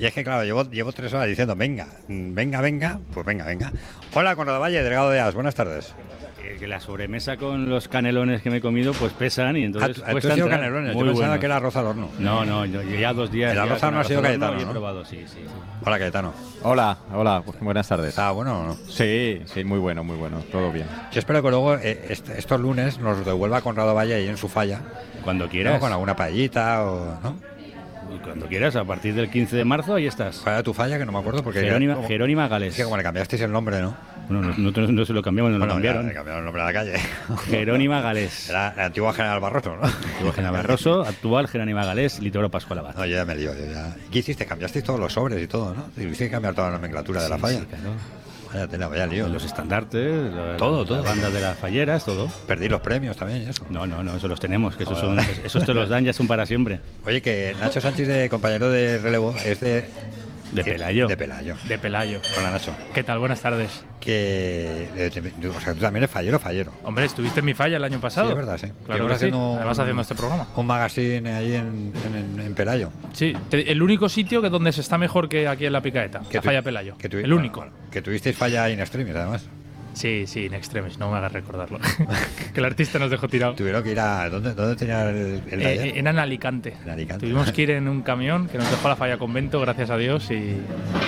[SPEAKER 1] Y es que, claro, llevo, llevo tres horas diciendo, venga, venga, venga, pues venga, venga. Hola, Conrado Valle, delegado de AS, buenas tardes.
[SPEAKER 19] Que la sobremesa con los canelones que me he comido pues pesan y entonces
[SPEAKER 1] Ah, tú- has sido canelones, yo
[SPEAKER 19] Muy
[SPEAKER 1] pensaba
[SPEAKER 19] buenos.
[SPEAKER 1] que era arroz al horno.
[SPEAKER 19] No, no, yo yo ya dos días.
[SPEAKER 1] El arroz al horno ha sido Cayetano,
[SPEAKER 19] he
[SPEAKER 1] ¿no?
[SPEAKER 19] probado, sí, sí. sí.
[SPEAKER 1] Hola, Cayetano.
[SPEAKER 20] Hola, hola, buenas tardes.
[SPEAKER 1] ¿Está bueno o no?
[SPEAKER 20] Sí, sí, muy bueno, muy bueno, todo bien.
[SPEAKER 1] Yo espero que luego eh, est- estos lunes nos devuelva Conrado Valle ahí en su falla.
[SPEAKER 19] Cuando quieras.
[SPEAKER 1] ¿no? Con alguna paellita o. ¿no?
[SPEAKER 19] Cuando quieras, a partir del 15 de marzo, ahí estás.
[SPEAKER 1] ¿Cuál era tu falla? Que no me acuerdo. Porque
[SPEAKER 19] Jerónima,
[SPEAKER 1] como-
[SPEAKER 19] Jerónima Gales.
[SPEAKER 1] Es que como le cambiasteis el nombre, ¿no?
[SPEAKER 19] Bueno, no, nosotros no se lo cambiamos, nos
[SPEAKER 1] Bueno,
[SPEAKER 19] lo
[SPEAKER 1] ya,
[SPEAKER 19] cambiaron.
[SPEAKER 1] le cambiaron el nombre a la calle.
[SPEAKER 19] Jerónima Gales.
[SPEAKER 1] Era la antigua General Barroso, ¿no?
[SPEAKER 19] Antiguo General Barroso, actual Jerónima Gales, Litoro Pascual Abad.
[SPEAKER 1] No, yo ya me lío. yo ya- ¿Qué hiciste? Cambiasteis todos los sobres y todo, ¿no? Tuviste que cambiar toda la nomenclatura de la
[SPEAKER 19] Sí,
[SPEAKER 1] falla.
[SPEAKER 19] sí, claro.
[SPEAKER 1] Vaya tela, vaya lío.
[SPEAKER 19] Los estandartes, la-
[SPEAKER 1] Todo, todo.
[SPEAKER 19] La banda de las falleras, todo.
[SPEAKER 1] Perdí los premios también, eso.
[SPEAKER 19] No, no, no, eso los tenemos, que esos, son, esos te los dan, ya son para siempre.
[SPEAKER 1] Oye, que Nacho Sánchez, de compañero de relevo, es de.
[SPEAKER 19] De Pelayo.
[SPEAKER 1] De Pelayo.
[SPEAKER 21] De Pelayo.
[SPEAKER 1] Hola, Nacho.
[SPEAKER 21] ¿Qué tal? Buenas tardes.
[SPEAKER 1] Que. eh, O sea, tú también eres fallero, fallero.
[SPEAKER 21] Hombre, estuviste en mi falla el año pasado.
[SPEAKER 1] Sí, es verdad, sí.
[SPEAKER 21] Claro que sí.
[SPEAKER 1] haciendo
[SPEAKER 21] Además haciendo este programa.
[SPEAKER 1] Un magazine ahí en, en, en Pelayo.
[SPEAKER 21] Sí, te- el único sitio que donde se está mejor que aquí en la Picaeta.
[SPEAKER 1] Que
[SPEAKER 21] la
[SPEAKER 1] tu-
[SPEAKER 21] falla Pelayo.
[SPEAKER 1] que tu-
[SPEAKER 21] el único.
[SPEAKER 1] bueno, que tuvisteis falla in extremis, además.
[SPEAKER 21] Sí, sí, in extremis, no me hagas recordarlo. que el artista nos dejó tirado.
[SPEAKER 1] Tuvieron que ir a. ¿Dónde, dónde tenía el, el
[SPEAKER 21] Eh,
[SPEAKER 1] taller?
[SPEAKER 21] eh, era en Alicante.
[SPEAKER 1] En Alicante.
[SPEAKER 21] Tuvimos que ir en un camión que nos dejó a la falla convento, gracias a Dios, y,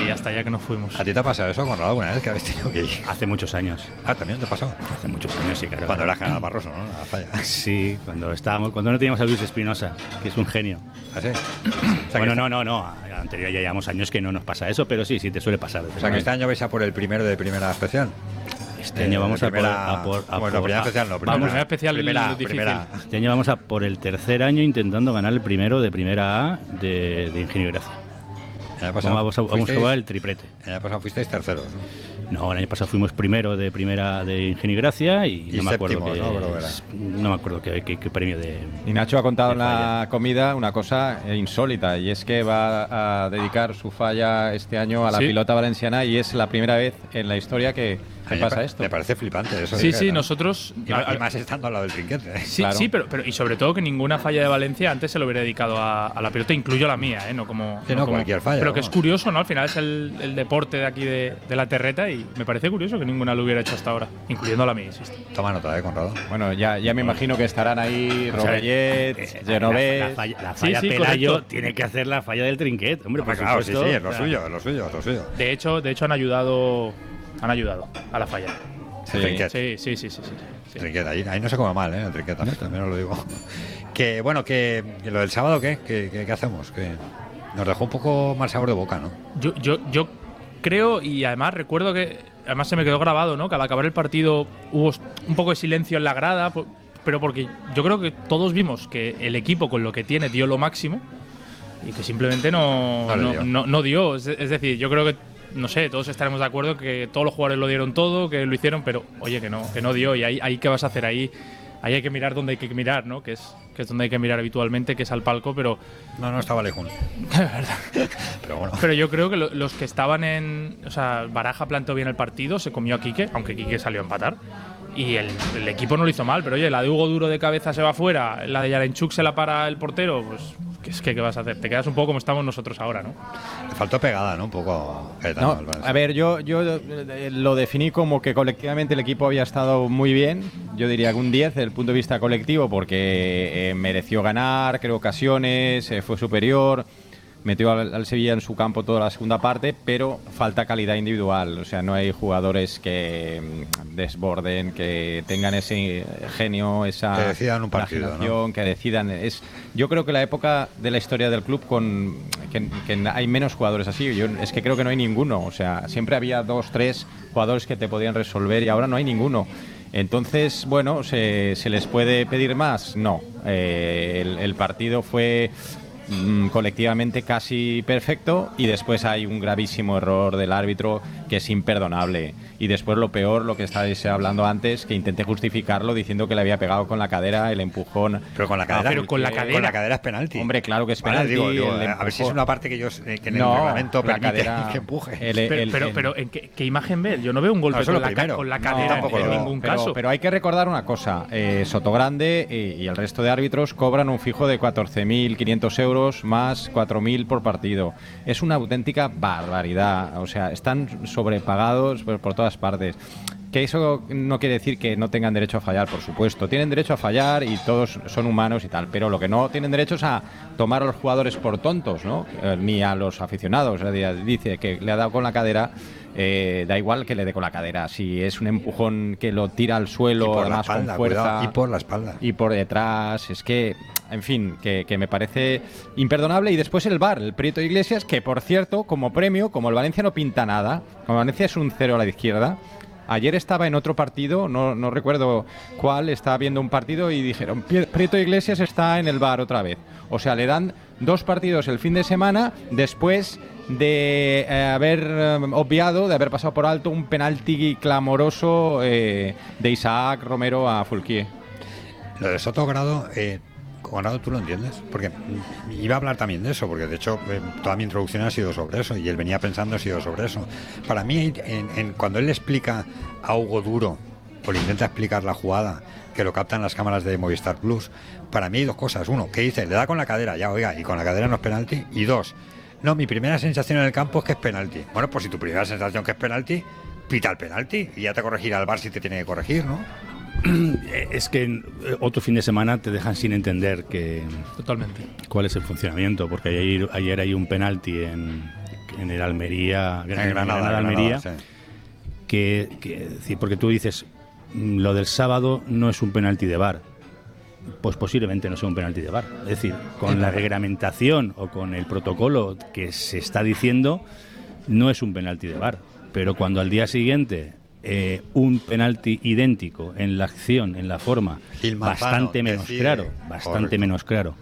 [SPEAKER 21] y hasta allá que nos fuimos.
[SPEAKER 1] ¿A ti te ha pasado eso, Conrado, alguna vez que habéis tenido que ir?
[SPEAKER 19] Hace muchos años.
[SPEAKER 1] Ah, también te pasó.
[SPEAKER 19] Hace muchos años, sí, claro.
[SPEAKER 1] Cuando era General Barroso, ¿no? La falla.
[SPEAKER 19] Sí, cuando estábamos, cuando no teníamos a Luis Espinosa, que es un genio.
[SPEAKER 1] ¿Ah, sí?
[SPEAKER 19] bueno, no, no, no. Anterior ya llevamos años que no nos pasa eso, pero sí, sí te suele pasar.
[SPEAKER 1] O sea, que este año vais a por el primero de primera especial.
[SPEAKER 19] Este año vamos a por, a por- a
[SPEAKER 1] bueno,
[SPEAKER 19] por-
[SPEAKER 1] primera
[SPEAKER 19] a-
[SPEAKER 1] especial no,
[SPEAKER 21] Vamos, primera especial
[SPEAKER 1] primera, primera.
[SPEAKER 19] Este año vamos a por el tercer año intentando ganar el primero de primera A de, de Ingenio y Gracia.
[SPEAKER 1] Pasado
[SPEAKER 19] Vamos a, vamos a jugar el triplete.
[SPEAKER 1] El año pasado fuisteis terceros, ¿no?
[SPEAKER 19] No, el año pasado fuimos primero de primera de Ingenio y Gracia y,
[SPEAKER 1] Y
[SPEAKER 19] no me acuerdo
[SPEAKER 1] ¿no? Que era.
[SPEAKER 19] no me acuerdo qué, qué- qué premio de
[SPEAKER 20] Y Nacho ha contado en la comida una cosa eh, insólita y es que va a dedicar su falla este año a la
[SPEAKER 21] Sí.
[SPEAKER 20] pilota valenciana y es la primera vez en la historia que,
[SPEAKER 1] me
[SPEAKER 20] pasa
[SPEAKER 1] pa-
[SPEAKER 20] esto.
[SPEAKER 1] Me parece flipante eso.
[SPEAKER 21] Sí, sí, nosotros.
[SPEAKER 1] Y y más estando al lado del trinquete. ¿eh?
[SPEAKER 21] Sí, sí, pero, pero y sobre todo que ninguna falla de Valencia antes se lo hubiera dedicado a, a la pelota, incluyo la mía, ¿eh? No como.
[SPEAKER 1] Sí, no,
[SPEAKER 21] como-
[SPEAKER 1] cualquier falla,
[SPEAKER 21] Pero que es curioso, ¿no? Al final es el, el deporte de aquí de, de la terreta y me parece curioso que ninguna lo hubiera hecho hasta ahora, incluyendo la mía, insisto.
[SPEAKER 1] Toma nota, ¿eh, Conrado?
[SPEAKER 20] Bueno, ya, ya me imagino que estarán ahí
[SPEAKER 19] O sea,
[SPEAKER 20] Robellet,
[SPEAKER 19] eh, La,
[SPEAKER 20] Genovés.
[SPEAKER 19] la falla, la
[SPEAKER 21] Sí,
[SPEAKER 19] falla
[SPEAKER 21] sí,
[SPEAKER 19] Pelayo
[SPEAKER 21] correcto.
[SPEAKER 19] tiene que hacer la falla del trinquet, hombre, por
[SPEAKER 1] claro, sí,
[SPEAKER 19] supuesto.
[SPEAKER 1] sí, es lo
[SPEAKER 19] O sea,
[SPEAKER 1] suyo, es lo suyo, es lo suyo.
[SPEAKER 21] De hecho, de hecho han ayudado. Han ayudado a la falla.
[SPEAKER 1] Sí.
[SPEAKER 21] Sí, sí, sí, sí. sí, sí.
[SPEAKER 1] Trinquet, ahí, ahí no se come mal, ¿eh? El trinquet, también os lo digo. Que bueno, que, que lo del sábado, ¿qué? ¿Qué, qué- qué hacemos? Que nos dejó un poco mal sabor de boca, ¿no?
[SPEAKER 21] Yo, yo, yo creo y además recuerdo que además se me quedó grabado, ¿no? Que al acabar el partido hubo un poco de silencio en la grada, pero porque yo creo que todos vimos que el equipo con lo que tiene dio lo máximo y que simplemente no,
[SPEAKER 1] No
[SPEAKER 21] no,
[SPEAKER 1] dio.
[SPEAKER 21] no- no dio. Es, es decir, yo creo que no sé, todos estaremos de acuerdo que todos los jugadores lo dieron todo, que lo hicieron, pero oye, que no, que no dio. Y ahí, ahí ¿qué vas a hacer ahí? ahí hay que mirar donde hay que mirar, ¿no? Que es, que es donde hay que mirar habitualmente, que es al palco, pero...
[SPEAKER 1] No, no estaba lejos.
[SPEAKER 21] pero bueno. Pero yo creo que lo- los que estaban en... O sea, Baraja planteó bien el partido, se comió a Quique, aunque Quique salió a empatar. Y el, el equipo no lo hizo mal, pero oye, la de Hugo Duro de cabeza se va fuera, la de Yarenchuk se la para el portero, pues ¿qué es que qué vas a hacer? Te quedas un poco como estamos nosotros ahora, ¿no?
[SPEAKER 1] Le faltó pegada, ¿no? Un poco.
[SPEAKER 20] No, a ver, yo, yo eh, lo definí como que colectivamente el equipo había estado muy bien. Yo diría que un 10 desde el punto de vista colectivo porque eh, mereció ganar, creó ocasiones, eh, fue superior, metió al, al Sevilla en su campo toda la segunda parte, pero falta calidad individual. O sea, no hay jugadores que mm, desborden, que tengan ese genio, esa
[SPEAKER 1] Que decidan un partido,
[SPEAKER 20] que decidan. Es, yo creo que la época de la historia del club con que, que hay menos jugadores así. Yo es que creo que no hay ninguno. O sea, siempre había dos, tres jugadores que te podían resolver y ahora no hay ninguno. Entonces, bueno, ¿se, se les puede pedir más? No. Eh, el, el partido fue mm, colectivamente casi perfecto y después hay un gravísimo error del árbitro que es imperdonable. Y después lo peor, lo que estáis hablando antes, que intenté justificarlo diciendo que le había pegado con la cadera el empujón.
[SPEAKER 1] Pero con la cadera,
[SPEAKER 20] pero con la cadera.
[SPEAKER 1] Con la cadera es penalti.
[SPEAKER 20] Hombre, claro que es
[SPEAKER 1] Vale,
[SPEAKER 20] penalti.
[SPEAKER 1] digo, a ver si es una parte que, yo, eh, que en
[SPEAKER 20] No,
[SPEAKER 1] el reglamento
[SPEAKER 20] la
[SPEAKER 1] permite
[SPEAKER 20] cadera-
[SPEAKER 1] que empuje.
[SPEAKER 20] el-
[SPEAKER 21] pero,
[SPEAKER 20] el-
[SPEAKER 21] pero, ¿en qué, qué imagen ves? Yo no veo un golpe
[SPEAKER 1] No,
[SPEAKER 21] con, la, con cadera en ningún
[SPEAKER 20] pero,
[SPEAKER 21] caso.
[SPEAKER 20] pero hay que recordar una cosa, eh, Sotogrande y, y el resto de árbitros cobran un fijo de 14.500 euros más 4.000 por partido. Es una auténtica barbaridad, o sea, están sobrepagados por, por todas partes. Que eso no quiere decir que no tengan derecho a fallar, por supuesto. Tienen derecho a fallar y todos son humanos y tal, pero lo que no tienen derecho es a tomar a los jugadores por tontos, ¿no? Eh, ni a los aficionados. Dice que le ha dado con la cadera, eh, da igual que le dé con la cadera. Si es un empujón que lo tira al suelo,
[SPEAKER 1] Y por la
[SPEAKER 20] además
[SPEAKER 1] espalda,
[SPEAKER 20] con fuerza.
[SPEAKER 1] cuidado, y por la espalda.
[SPEAKER 20] Y por detrás, es que, en fin, que, que me parece imperdonable. Y después el bar, el Prieto Iglesias, que por cierto, como premio, como el Valencia no pinta nada, como el Valencia es un cero a la izquierda. Ayer estaba en otro partido, no, no recuerdo cuál, estaba viendo un partido y dijeron, "Pie- Prieto Iglesias está en el bar otra vez. O sea, le dan dos partidos el fin de semana después de eh, haber eh, obviado, de haber pasado por alto un penalti clamoroso eh, de Isaac Romero a Fulquier.
[SPEAKER 1] Lo de Soto Grado, eh, Grado, ¿tú lo entiendes? Porque iba a hablar también de eso, porque de hecho eh, toda mi introducción ha sido sobre eso y él venía pensando ha sido sobre eso. Para mí, en- en- cuando él explica a Hugo Duro, o le intenta explicar la jugada, que lo captan las cámaras de Movistar Plus, para mí hay dos cosas. Uno, que dice, le da con la cadera, ya, oiga, y con la cadera no es penalti. Y dos, no, mi primera sensación en el campo es que es penalti. Bueno, pues si tu primera sensación que es penalti, pita el penalti y ya te corregirá el bar si te tiene que corregir, ¿no?
[SPEAKER 19] Es que en, eh, otro fin de semana te dejan sin entender que
[SPEAKER 21] Totalmente.
[SPEAKER 19] cuál es el funcionamiento, porque ayer, ayer hay un penalti en, en el Almería,
[SPEAKER 1] En Granada, en
[SPEAKER 19] Almería,
[SPEAKER 1] Granada, sí.
[SPEAKER 19] que, que- porque tú dices mm, lo del sábado no es un penalti de bar. Pues posiblemente no sea un penalti de bar. Es decir, con la reglamentación o con el protocolo que se está diciendo, no es un penalti de bar. Pero cuando al día siguiente eh, un penalti idéntico en la acción, en la forma, bastante menos
[SPEAKER 1] decide-
[SPEAKER 19] claro, bastante
[SPEAKER 1] Correcto.
[SPEAKER 19] menos claro,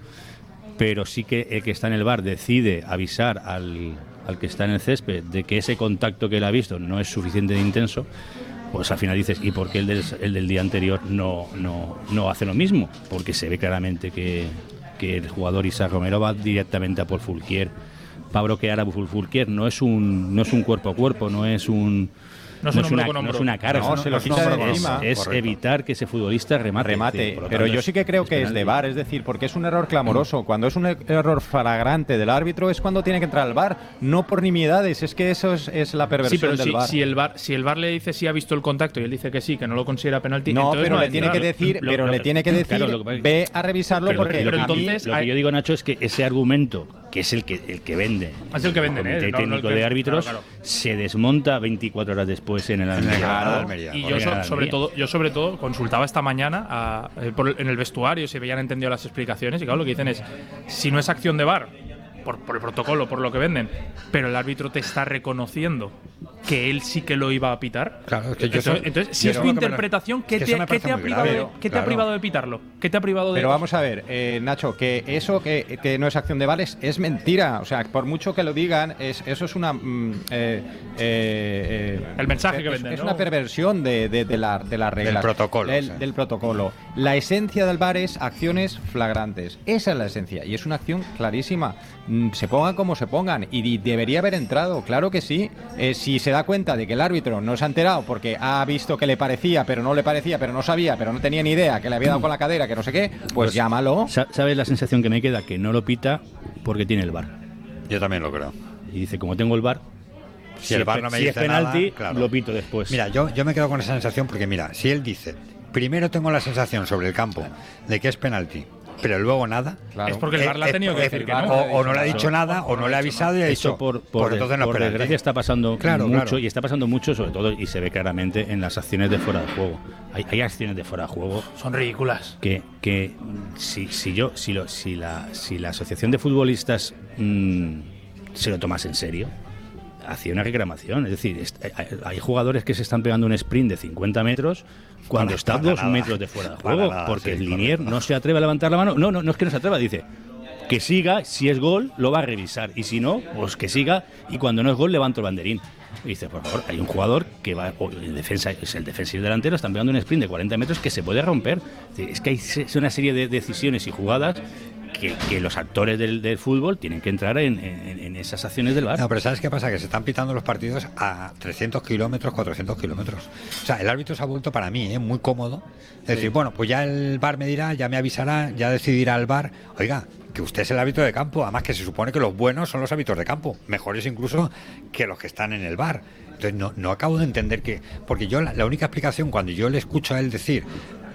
[SPEAKER 19] pero sí que el que está en el bar decide avisar al, al que está en el césped de que ese contacto que él ha visto no es suficiente de intenso, pues al final dices, ¿y por qué el del, el del día anterior no, no, no hace lo mismo? Porque se ve claramente que, que el jugador Isaac Romero va directamente a por Fulquier. Para bloquear a Ful- Fulquier no es un no es un cuerpo a cuerpo, no es un
[SPEAKER 21] No es un hombro
[SPEAKER 19] una, no es una cara,
[SPEAKER 20] No,
[SPEAKER 19] es,
[SPEAKER 20] se lo
[SPEAKER 19] es-
[SPEAKER 20] quita de
[SPEAKER 19] es- es evitar que ese futbolista remate.
[SPEAKER 20] remate. Pero yo sí que creo
[SPEAKER 19] es
[SPEAKER 20] que es de. VAR, es decir, porque es un error clamoroso. Cuando es un er- error flagrante del árbitro es cuando tiene que entrar al VAR, no por nimiedades. Es que eso es, es la
[SPEAKER 21] Sí,
[SPEAKER 20] perversión
[SPEAKER 21] pero
[SPEAKER 20] del
[SPEAKER 21] si,
[SPEAKER 20] VAR.
[SPEAKER 21] si el bar, si el bar le dice si ha visto el contacto y él dice que sí, que no lo considera penalti,
[SPEAKER 20] No,
[SPEAKER 21] entonces
[SPEAKER 20] pero le tiene que decir, pero le tiene que decir,
[SPEAKER 19] es-
[SPEAKER 20] ve a revisarlo porque
[SPEAKER 21] pero entonces-
[SPEAKER 19] lo que yo digo, Nacho, es que ese argumento, que es el que, el que vende,
[SPEAKER 21] Es el que venden,
[SPEAKER 19] el
[SPEAKER 21] ¿eh? No, no
[SPEAKER 19] técnico
[SPEAKER 21] que-
[SPEAKER 19] de árbitros,
[SPEAKER 21] claro,
[SPEAKER 19] se desmonta 24 horas después en el Almería.
[SPEAKER 21] Y yo, so- sobre todo, yo sobre todo consultaba esta mañana a- eh, por- en el vestuario si habían entendido las explicaciones y claro, lo que dicen es, si no es acción de bar, por, por el protocolo, por lo que venden, pero el árbitro te está reconociendo que él sí que lo iba a pitar.
[SPEAKER 1] Claro, es que yo
[SPEAKER 21] entonces,
[SPEAKER 1] soy-
[SPEAKER 21] entonces, si
[SPEAKER 1] yo
[SPEAKER 21] es tu
[SPEAKER 1] que
[SPEAKER 21] interpretación, ¿qué
[SPEAKER 1] que
[SPEAKER 21] te, qué ha privado,
[SPEAKER 1] grave.
[SPEAKER 21] de, qué te ha
[SPEAKER 1] Claro.
[SPEAKER 21] privado de pitarlo? ¿Qué te ha privado de.?
[SPEAKER 20] Pero vamos a ver, eh, Nacho, que eso que, que no es acción de vales es mentira. O sea, por mucho que lo digan, es, eso es una. mm, eh, eh, eh,
[SPEAKER 21] El mensaje que
[SPEAKER 20] es,
[SPEAKER 21] venden,
[SPEAKER 20] Es
[SPEAKER 21] ¿no?
[SPEAKER 20] una perversión de, de, de la, de las reglas.
[SPEAKER 1] protocolo,
[SPEAKER 20] Del,
[SPEAKER 1] o sea.
[SPEAKER 20] del protocolo. La esencia del VAR es acciones flagrantes. Esa es la esencia. Y es una acción clarísima. Mm, Se pongan como se pongan. Y di- debería haber entrado, claro que sí. Eh, si se da cuenta de que el árbitro no se ha enterado porque ha visto que le parecía, pero no le parecía, pero no sabía, pero no tenía ni idea, que le había dado con la cadera, que no sé qué, pues llámalo.
[SPEAKER 19] Sa- ¿Sabes la sensación que me queda? Que no lo pita porque tiene el bar.
[SPEAKER 1] Yo también lo creo.
[SPEAKER 19] Y dice, como tengo el bar,
[SPEAKER 1] Si el
[SPEAKER 19] es pe-
[SPEAKER 1] no me
[SPEAKER 19] si es
[SPEAKER 1] dice nada,
[SPEAKER 19] penalti,
[SPEAKER 1] claro.
[SPEAKER 19] lo pito después.
[SPEAKER 1] Mira, yo, yo me quedo con esa sensación porque, mira, si él dice, primero tengo la sensación sobre el campo de que es penalti, pero luego nada.
[SPEAKER 21] Es porque el VAR le ha
[SPEAKER 1] eh,
[SPEAKER 21] tenido que
[SPEAKER 1] eh,
[SPEAKER 21] decir que
[SPEAKER 1] o,
[SPEAKER 21] no.
[SPEAKER 1] o no le ha dicho nada, o no le ha avisado y ha dicho,
[SPEAKER 19] por, por,
[SPEAKER 1] pues entonces no
[SPEAKER 19] por desgracia está pasando
[SPEAKER 1] Claro,
[SPEAKER 19] mucho
[SPEAKER 1] claro.
[SPEAKER 19] y está pasando mucho sobre todo y se ve claramente en las acciones de fuera de juego. Hay, hay acciones de fuera de juego
[SPEAKER 21] Son ridículas.
[SPEAKER 19] que, que si, si yo si lo, si la si la asociación de futbolistas mm, se lo tomase en serio hacía una reclamación es decir hay- jugadores que se están pegando un sprint de 50 metros cuando está dos
[SPEAKER 1] nada.
[SPEAKER 19] metros de fuera de juego
[SPEAKER 1] nada,
[SPEAKER 19] porque
[SPEAKER 1] sí,
[SPEAKER 19] el linier no se atreve a levantar la mano no no no es que no se atreva dice que siga, si es gol, lo va a revisar. Y si no, pues que siga. Y cuando no es gol, levanto el banderín. Y dice, por favor, hay un jugador que va, o en defensa, es el defensa y el delantero, están pegando un sprint de 40 metros que se puede romper. Es que hay una serie de decisiones y jugadas que, que los actores del, del fútbol tienen que entrar en, en- en esas acciones del bar.
[SPEAKER 1] No, pero ¿sabes qué pasa? Que se están pitando los partidos a 300 kilómetros, 400 kilómetros. O sea, el árbitro se ha vuelto para mí ¿eh? muy cómodo. Es decir, bueno, pues ya el bar me dirá, ya me avisará, ya decidirá el bar. Oiga, que usted es el árbitro de campo. Además que se supone que los buenos son los árbitros de campo. Mejores incluso que los que están en el bar. Entonces no, no acabo de entender que... Porque yo la, la única explicación cuando yo le escucho a él decir...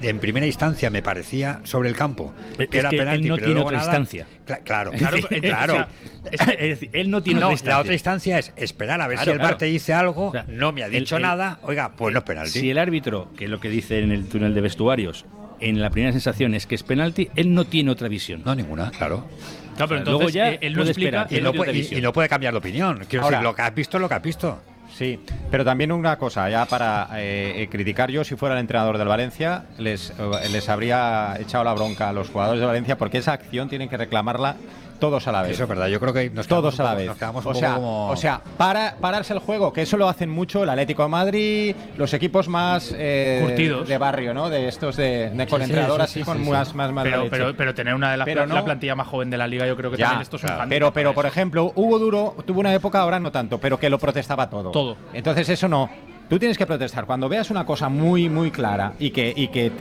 [SPEAKER 1] En primera instancia me parecía sobre el campo que era
[SPEAKER 19] que él
[SPEAKER 1] penalti,
[SPEAKER 19] no
[SPEAKER 1] pero
[SPEAKER 19] tiene
[SPEAKER 1] luego
[SPEAKER 19] otra
[SPEAKER 1] nada.
[SPEAKER 19] instancia.
[SPEAKER 1] Cla- claro,
[SPEAKER 19] Claro,
[SPEAKER 1] claro.
[SPEAKER 19] Es decir, él no tiene
[SPEAKER 1] No,
[SPEAKER 19] otra
[SPEAKER 1] La
[SPEAKER 19] instancia.
[SPEAKER 1] otra instancia es esperar a ver
[SPEAKER 19] Claro,
[SPEAKER 1] si el bar
[SPEAKER 19] claro.
[SPEAKER 1] te dice algo,
[SPEAKER 19] O sea,
[SPEAKER 1] no me ha dicho
[SPEAKER 19] el-
[SPEAKER 1] nada, oiga, pues no es penalti.
[SPEAKER 19] Si el árbitro, que es lo que dice en el túnel de vestuarios, en la primera sensación es que es penalti, él no tiene otra visión.
[SPEAKER 1] No, ninguna, claro.
[SPEAKER 21] Claro, pero
[SPEAKER 19] luego ya
[SPEAKER 21] eh, él no
[SPEAKER 19] puede
[SPEAKER 21] explica.
[SPEAKER 19] esperar.
[SPEAKER 1] Y
[SPEAKER 19] él
[SPEAKER 1] no,
[SPEAKER 19] tiene
[SPEAKER 1] puede,
[SPEAKER 19] otra
[SPEAKER 1] y-
[SPEAKER 19] visión.
[SPEAKER 1] y no puede cambiar de opinión. Quiero
[SPEAKER 20] Ahora-
[SPEAKER 1] decir, lo que has visto es lo que has visto.
[SPEAKER 20] Sí, pero también una cosa, ya para eh, eh, criticar yo, si fuera el entrenador del Valencia, les, eh, les habría echado la bronca a los jugadores de Valencia porque esa acción tienen que reclamarla todos a la vez.
[SPEAKER 1] Eso es verdad, yo creo que nos
[SPEAKER 20] todos
[SPEAKER 1] quedamos
[SPEAKER 20] a la
[SPEAKER 1] poco-
[SPEAKER 20] vez.
[SPEAKER 1] nos quedamos un
[SPEAKER 20] o,
[SPEAKER 1] poco
[SPEAKER 20] sea,
[SPEAKER 1] como-
[SPEAKER 20] o sea, para, pararse el juego, que eso lo hacen mucho el Atlético de Madrid, los equipos más eh,
[SPEAKER 21] Curtidos.
[SPEAKER 20] de barrio, ¿no? De estos de, de con
[SPEAKER 1] Sí, sí,
[SPEAKER 20] entrenador
[SPEAKER 1] sí,
[SPEAKER 20] así
[SPEAKER 1] sí,
[SPEAKER 20] con
[SPEAKER 1] sí, sí.
[SPEAKER 20] más, más, más
[SPEAKER 21] Pero,
[SPEAKER 20] leche.
[SPEAKER 21] pero, pero tener una de las
[SPEAKER 20] Pero no-
[SPEAKER 21] la plantilla más joven de la liga, yo creo que
[SPEAKER 20] Ya,
[SPEAKER 21] también esto es un
[SPEAKER 20] claro. pero, pero por ejemplo, Hugo Duro tuvo una época, ahora no tanto, pero que lo protestaba todo.
[SPEAKER 21] Todo.
[SPEAKER 20] Entonces eso no. Tú tienes que protestar. Cuando veas una cosa muy, muy clara y que, y que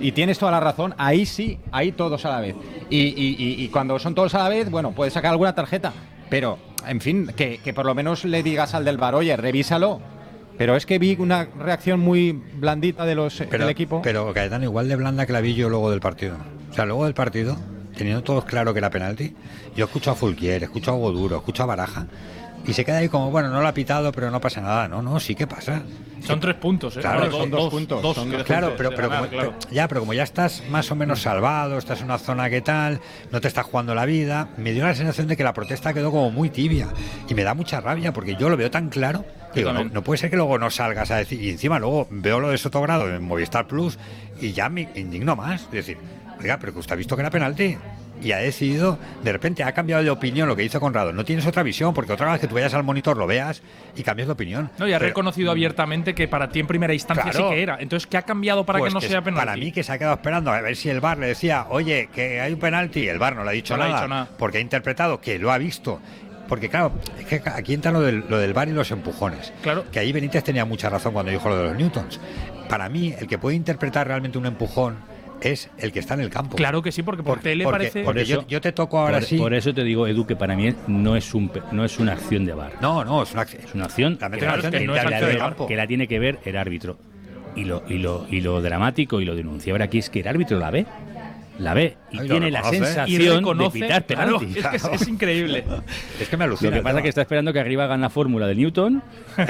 [SPEAKER 20] y tienes toda la razón, ahí sí, ahí todos a la vez. Y, y- y- cuando son todos a la vez, bueno, puedes sacar alguna tarjeta. Pero, en fin, que, que por lo menos le digas al del bar, oye, revísalo. Pero es que vi una reacción muy blandita de los,
[SPEAKER 1] Pero,
[SPEAKER 20] del equipo.
[SPEAKER 1] pero Caetano, igual de blanda que la vi yo luego del partido. O sea, luego del partido, teniendo todos claro que era penalti, yo escucho a Fulquier, escucho a Hugo Duro, escucho a Baraja, y se queda ahí como, bueno, no lo ha pitado, pero no pasa nada. No, no, sí que pasa.
[SPEAKER 21] Son tres puntos, ¿eh?
[SPEAKER 1] Claro, son
[SPEAKER 20] dos puntos,
[SPEAKER 21] Dos,
[SPEAKER 20] son
[SPEAKER 1] Claro, pero, pero
[SPEAKER 21] ganar,
[SPEAKER 1] como,
[SPEAKER 21] claro.
[SPEAKER 1] ya, pero como ya estás más o menos salvado, estás en una zona que tal, no te estás jugando la vida, me dio la sensación de que la protesta quedó como muy tibia. Y me da mucha rabia porque yo lo veo tan claro que digo, no puede ser que luego no salgas a decir. Y encima luego veo lo de Sotogrado en Movistar Plus y ya me indigno más. Es decir, oiga, pero que usted ha visto que era penalti. Y ha decidido, de repente ha cambiado de opinión lo que hizo Conrado. No tienes otra visión, porque otra vez que tú vayas al monitor lo veas y cambias de opinión.
[SPEAKER 21] No, y ha
[SPEAKER 1] Pero-
[SPEAKER 21] reconocido abiertamente que para ti en primera instancia
[SPEAKER 1] Claro.
[SPEAKER 21] sí que era. Entonces, ¿qué ha cambiado para
[SPEAKER 1] Pues
[SPEAKER 21] que no
[SPEAKER 1] que
[SPEAKER 21] sea penalti?
[SPEAKER 1] Para mí que se ha quedado esperando a ver si el VAR le decía, oye, que hay un penalti, el VAR no le ha dicho,
[SPEAKER 21] No ha
[SPEAKER 1] nada,
[SPEAKER 21] dicho nada.
[SPEAKER 1] porque ha interpretado que lo ha visto. Porque claro, es que aquí entra lo del, lo del VAR y los empujones.
[SPEAKER 21] Claro.
[SPEAKER 1] Que ahí Benítez tenía mucha razón cuando dijo lo de los Newtons. Para mí, el que puede interpretar realmente un empujón es el que está en el campo.
[SPEAKER 21] Claro que sí, porque por tele
[SPEAKER 1] porque-
[SPEAKER 21] parece.
[SPEAKER 1] porque yo, yo te toco ahora
[SPEAKER 19] por,
[SPEAKER 1] sí.
[SPEAKER 19] por eso te digo, Edu, que para mí no es un pe- no es una acción de bar.
[SPEAKER 1] No, no, es una, acción-
[SPEAKER 19] Es una acción, que,
[SPEAKER 1] una acción
[SPEAKER 21] de- no es
[SPEAKER 19] la-
[SPEAKER 21] acción de
[SPEAKER 19] la-
[SPEAKER 21] campo.
[SPEAKER 19] que la tiene que ver el árbitro. Y lo, y lo, y lo dramático y lo denunciable aquí es que el árbitro la ve. La ve y
[SPEAKER 1] Ay, lo
[SPEAKER 19] tiene la
[SPEAKER 21] y
[SPEAKER 19] sensación de pitar
[SPEAKER 21] claro,
[SPEAKER 19] penalti.
[SPEAKER 21] es que es, es increíble.
[SPEAKER 1] es que me
[SPEAKER 19] Lo
[SPEAKER 1] alucina.
[SPEAKER 19] que pasa es que está esperando que arriba hagan la fórmula de Newton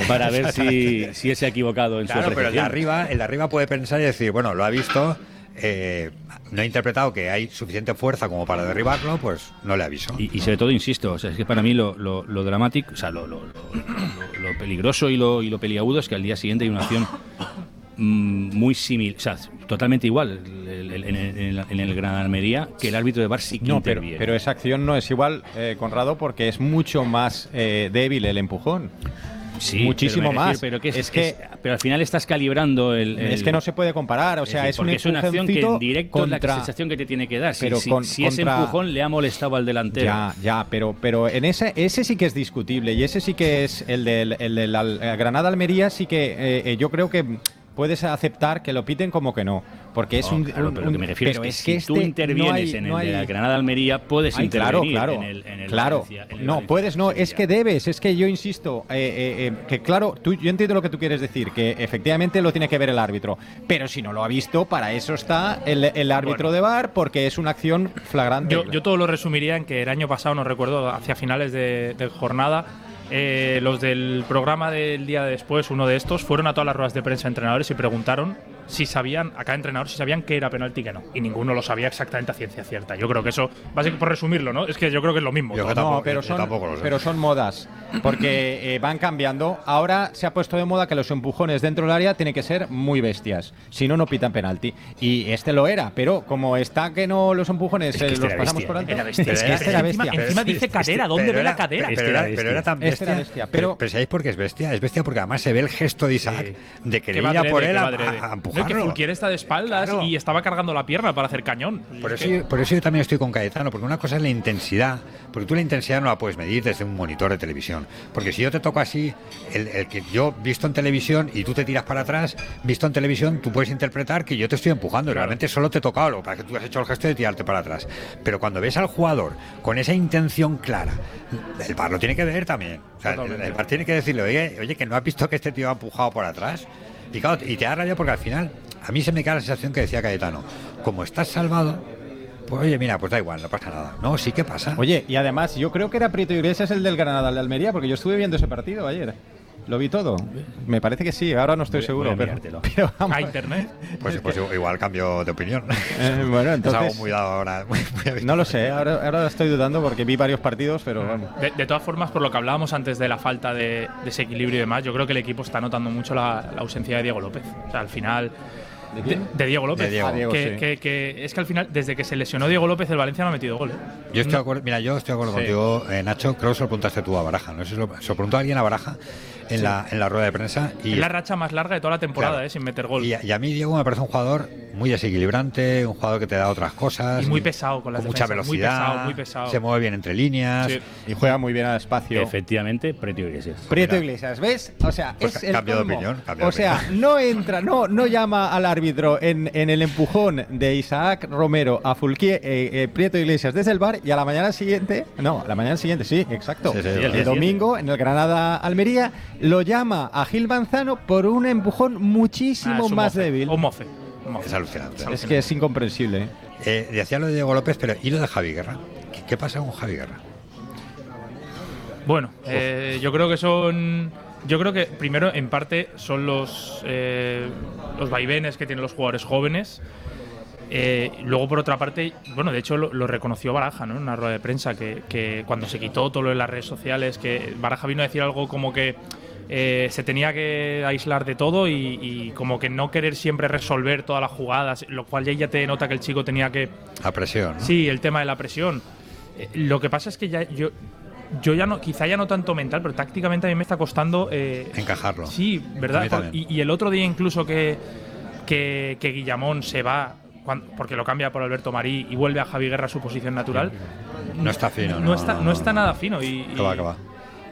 [SPEAKER 19] para ver si, si se ha equivocado en
[SPEAKER 1] Claro,
[SPEAKER 19] su
[SPEAKER 1] pero el de arriba, el de arriba puede pensar y decir, bueno, lo ha visto, eh, no ha interpretado que hay suficiente fuerza como para derribarlo, pues no le aviso.
[SPEAKER 19] Y, y sobre todo, insisto, o sea, es que para mí lo, lo, lo dramático, o sea, lo, lo- lo- lo- lo peligroso y lo, y lo peliagudo es que al día siguiente hay una acción mm, muy similar, o sea, totalmente igual el- el- en, el, en el- en el Gran Almería, que el árbitro de Bar sí que
[SPEAKER 20] No, pero, pero esa acción no es igual, eh, Conrado, porque es mucho más eh, débil el empujón.
[SPEAKER 19] Sí,
[SPEAKER 20] muchísimo
[SPEAKER 19] pero
[SPEAKER 20] más.
[SPEAKER 19] Pero, que es,
[SPEAKER 20] es que
[SPEAKER 19] es- pero al final estás calibrando el,
[SPEAKER 20] es
[SPEAKER 19] el-
[SPEAKER 20] que no se puede comparar, o sea,
[SPEAKER 19] decir,
[SPEAKER 20] es un
[SPEAKER 19] porque es una acción que en directo es la sensación que te tiene que dar. Si,
[SPEAKER 20] Pero
[SPEAKER 19] si-
[SPEAKER 20] con-
[SPEAKER 19] si ese
[SPEAKER 20] contra-
[SPEAKER 19] empujón le ha molestado al delantero.
[SPEAKER 20] Ya, ya, pero, pero en ese, ese sí que es discutible y ese sí que es el del, el eh, Granada-Almería, sí que eh, eh, yo creo que puedes aceptar que lo piten como que no, porque es un...
[SPEAKER 19] claro,
[SPEAKER 20] un-
[SPEAKER 19] pero lo que me refiero es que si tú
[SPEAKER 20] este
[SPEAKER 19] intervienes
[SPEAKER 20] no hay-
[SPEAKER 19] en
[SPEAKER 20] no
[SPEAKER 19] el de la Granada Almería, puedes
[SPEAKER 20] Ay, claro,
[SPEAKER 19] intervenir
[SPEAKER 20] claro,
[SPEAKER 19] en el, en el
[SPEAKER 20] claro.
[SPEAKER 19] Valencia- en el
[SPEAKER 20] no,
[SPEAKER 19] Valencia
[SPEAKER 20] puedes, no, es que debes, es que yo insisto, eh, eh, eh, que claro, tú, yo entiendo lo que tú quieres decir, que efectivamente lo tiene que ver el árbitro, pero si no lo ha visto, para eso está el, el árbitro de VAR, porque es una acción flagrante.
[SPEAKER 21] Yo, yo todo lo resumiría en que el año pasado, no recuerdo, hacia finales de, de jornada, eh, los del programa del día después, uno de estos, fueron a todas las ruedas de prensa entrenadores y preguntaron si sabían, a cada entrenador, si sabían que era penalti y que no. Y ninguno lo sabía exactamente a ciencia cierta. Yo creo que eso, básicamente por resumirlo, ¿no? Es que yo creo que es lo mismo. todo.
[SPEAKER 20] no, pero son, pero son modas, porque eh, van cambiando. Ahora se ha puesto de moda que los empujones dentro del área tienen que ser muy bestias, si no, no pitan penalti. Y este lo era, pero como está que no los empujones
[SPEAKER 1] Es que
[SPEAKER 20] eh,
[SPEAKER 1] este
[SPEAKER 20] los pasamos
[SPEAKER 1] bestia,
[SPEAKER 20] por alto,
[SPEAKER 1] era bestia.
[SPEAKER 20] es que
[SPEAKER 1] Pero
[SPEAKER 20] este
[SPEAKER 1] era-
[SPEAKER 20] era
[SPEAKER 1] encima-
[SPEAKER 20] bestia.
[SPEAKER 1] encima dice cadera, ¿dónde pero
[SPEAKER 21] ve la
[SPEAKER 1] era-
[SPEAKER 21] cadera?
[SPEAKER 1] Pero,
[SPEAKER 20] Este
[SPEAKER 1] era,
[SPEAKER 20] era
[SPEAKER 1] pero era tan
[SPEAKER 20] bestia. Este
[SPEAKER 1] bestia.
[SPEAKER 20] era bestia,
[SPEAKER 1] pero,
[SPEAKER 20] pero-
[SPEAKER 1] pero ¿sabéis por qué es bestia? Es bestia porque además se ve el gesto de Isaac de querer
[SPEAKER 21] Que
[SPEAKER 1] a por él a, a- a
[SPEAKER 21] No, es que. Fulquier está de espaldas y estaba cargando la pierna para hacer cañón.
[SPEAKER 1] Por
[SPEAKER 21] Es
[SPEAKER 1] eso,
[SPEAKER 21] que-
[SPEAKER 1] yo, por eso yo también estoy con Cayetano, porque una cosa es la intensidad, porque tú la intensidad no la puedes medir desde un monitor de televisión. Porque si yo te toco así, el, el que yo visto en televisión y tú te tiras para atrás, visto en televisión, tú puedes interpretar que yo te estoy empujando. y Realmente solo te he tocado, lo es que tú has hecho el gesto de tirarte para atrás. Pero cuando ves al jugador con esa intención clara, el VAR lo tiene que ver también. O sea, el, el VAR tiene que decirle, oye, oye, que no has visto que este tío ha empujado por atrás. Y, claro, y te da rabia porque al final, a mí se me queda la sensación que decía Cayetano, como estás salvado, pues oye, mira, pues da igual, no pasa nada. No, sí que pasa.
[SPEAKER 20] Oye, y además, yo creo que era Prieto Iglesias el del Granada de Almería, porque yo estuve viendo ese partido ayer. Lo vi todo. Me parece que sí, ahora no estoy
[SPEAKER 1] Voy-
[SPEAKER 20] seguro.
[SPEAKER 1] voy a
[SPEAKER 20] pero, pero vamos.
[SPEAKER 21] A internet.
[SPEAKER 1] Pues, pues igual cambio de opinión.
[SPEAKER 20] Eh, bueno,
[SPEAKER 1] Es
[SPEAKER 20] entonces-
[SPEAKER 1] algo muy dado ahora. muy- muy.
[SPEAKER 20] No lo sé, ahora, ahora estoy dudando porque vi varios partidos, pero vamos.
[SPEAKER 21] De, de todas formas, por lo que hablábamos antes de la falta de, de ese equilibrio y demás, yo creo que el equipo está notando mucho la, la ausencia de Diego López. O sea, al final.
[SPEAKER 20] ¿De
[SPEAKER 21] De,
[SPEAKER 20] quién?
[SPEAKER 21] de Diego López.
[SPEAKER 1] De Diego.
[SPEAKER 20] Ah, Diego,
[SPEAKER 21] que,
[SPEAKER 20] sí.
[SPEAKER 21] que- que es que al final, desde que se lesionó Diego López, el Valencia no ha metido gol. ¿eh?
[SPEAKER 1] Yo estoy de acuerdo, mira, yo estoy de acuerdo
[SPEAKER 21] Sí.
[SPEAKER 1] contigo, eh, Nacho. Creo que se lo preguntaste tú a Baraja. No sé si lo, se lo preguntó alguien a Baraja en,
[SPEAKER 21] Sí.
[SPEAKER 1] la, en la rueda de prensa. Y,
[SPEAKER 21] es la racha más larga de toda la temporada,
[SPEAKER 1] Claro.
[SPEAKER 21] ¿eh? sin meter gol.
[SPEAKER 1] y, a- y a mí Diego me parece un jugador muy desequilibrante, un jugador que te da otras cosas.
[SPEAKER 21] Y muy pesado con las
[SPEAKER 1] mucha
[SPEAKER 21] defensas, muy
[SPEAKER 1] velocidad.
[SPEAKER 21] pesado, muy pesado.
[SPEAKER 1] Se mueve bien entre líneas.
[SPEAKER 21] Sí.
[SPEAKER 20] Y juega muy bien al espacio.
[SPEAKER 19] Efectivamente, Prieto Iglesias.
[SPEAKER 20] Prieto
[SPEAKER 1] Mira.
[SPEAKER 20] Iglesias, ¿ves? O sea,
[SPEAKER 1] Pues
[SPEAKER 20] es el
[SPEAKER 1] cambio de opinión, cambio
[SPEAKER 20] O sea,
[SPEAKER 1] opinión.
[SPEAKER 20] no entra, no, no llama al árbitro en, en el empujón de Isaac Romero a Fulquier, eh, eh, Prieto Iglesias desde el bar y a la mañana siguiente, no, a la mañana siguiente, sí, exacto.
[SPEAKER 1] Sí, sí,
[SPEAKER 20] el, domingo en el Granada Almería lo llama a Gil Manzano por un empujón
[SPEAKER 21] Ah,
[SPEAKER 20] muchísimo
[SPEAKER 21] un
[SPEAKER 20] más
[SPEAKER 21] mofe,
[SPEAKER 20] débil.
[SPEAKER 21] Un mofe. un mofe.
[SPEAKER 1] Es alucinante.
[SPEAKER 20] Es que es incomprensible. ¿eh?
[SPEAKER 1] Eh, decía lo de Diego López, pero ¿y lo de Javi Guerra? ¿Qué, qué pasa con Javi Guerra?
[SPEAKER 21] Bueno, eh, yo creo que son. Yo creo que primero, en parte, son los, eh, los vaivenes que tienen los jugadores jóvenes. Eh, luego, por otra parte, bueno, de hecho lo, lo reconoció Baraja ¿no? en una rueda de prensa, que, que cuando se quitó todo lo de las redes sociales, que Baraja vino a decir algo como que eh, se tenía que aislar de todo y, y como que no querer siempre resolver todas las jugadas, lo cual ya, ya te nota que el chico tenía que
[SPEAKER 1] La presión. ¿no?
[SPEAKER 21] Sí, el tema de la presión. Eh, lo que pasa es que ya yo, yo ya no, quizá ya no tanto mental, pero tácticamente a mí me está costando. eh,
[SPEAKER 1] Encajarlo.
[SPEAKER 21] Sí, ¿verdad? Y, y el otro día incluso que, que, que Guillamón se va, cuan- porque lo cambia por Alberto Marí y vuelve a Javi Guerra a su posición natural.
[SPEAKER 1] No está fino,
[SPEAKER 21] No,
[SPEAKER 1] no,
[SPEAKER 21] está,
[SPEAKER 1] no,
[SPEAKER 21] no
[SPEAKER 1] no,
[SPEAKER 21] está nada fino. Y,
[SPEAKER 1] Que va,
[SPEAKER 21] y-
[SPEAKER 1] que va.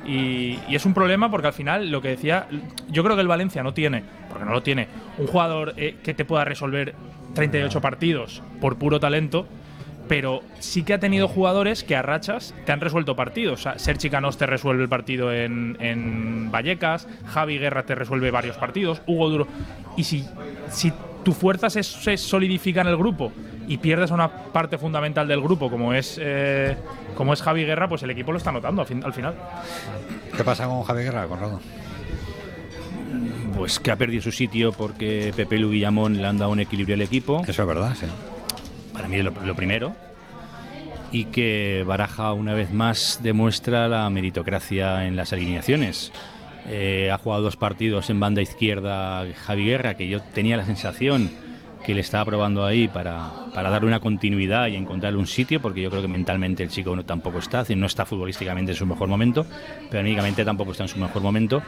[SPEAKER 21] y, y es un problema porque al final, lo que decía, yo creo que el Valencia no tiene, porque no lo tiene, un jugador eh, que te pueda resolver 38 partidos por puro talento, pero sí que ha tenido jugadores que a rachas te han resuelto partidos. O sea, Sergi te resuelve el partido en, en Vallecas, Javi Guerra te resuelve varios partidos, Hugo Duro. Y si, si tu fuerza se, se solidifica en el grupo y pierdes a una parte fundamental del grupo, como es, eh, como es Javi Guerra, pues el equipo lo está notando al, fin- al final.
[SPEAKER 1] ¿Qué pasa con Javi Guerra, Conrado?
[SPEAKER 19] pues que ha perdido su sitio porque Pepe Lu Guillamón le han dado un equilibrio al equipo.
[SPEAKER 1] Eso es verdad, sí.
[SPEAKER 19] Para mí lo, lo primero. Y que Baraja una vez más demuestra la meritocracia en las alineaciones. Eh, ha jugado dos partidos en banda izquierda Javi Guerra, que yo tenía la sensación que le estaba probando ahí para, para darle una continuidad y encontrarle un sitio, porque yo creo que mentalmente el chico no, tampoco está, no está futbolísticamente en su mejor momento, pero anímicamente tampoco está en su mejor momento.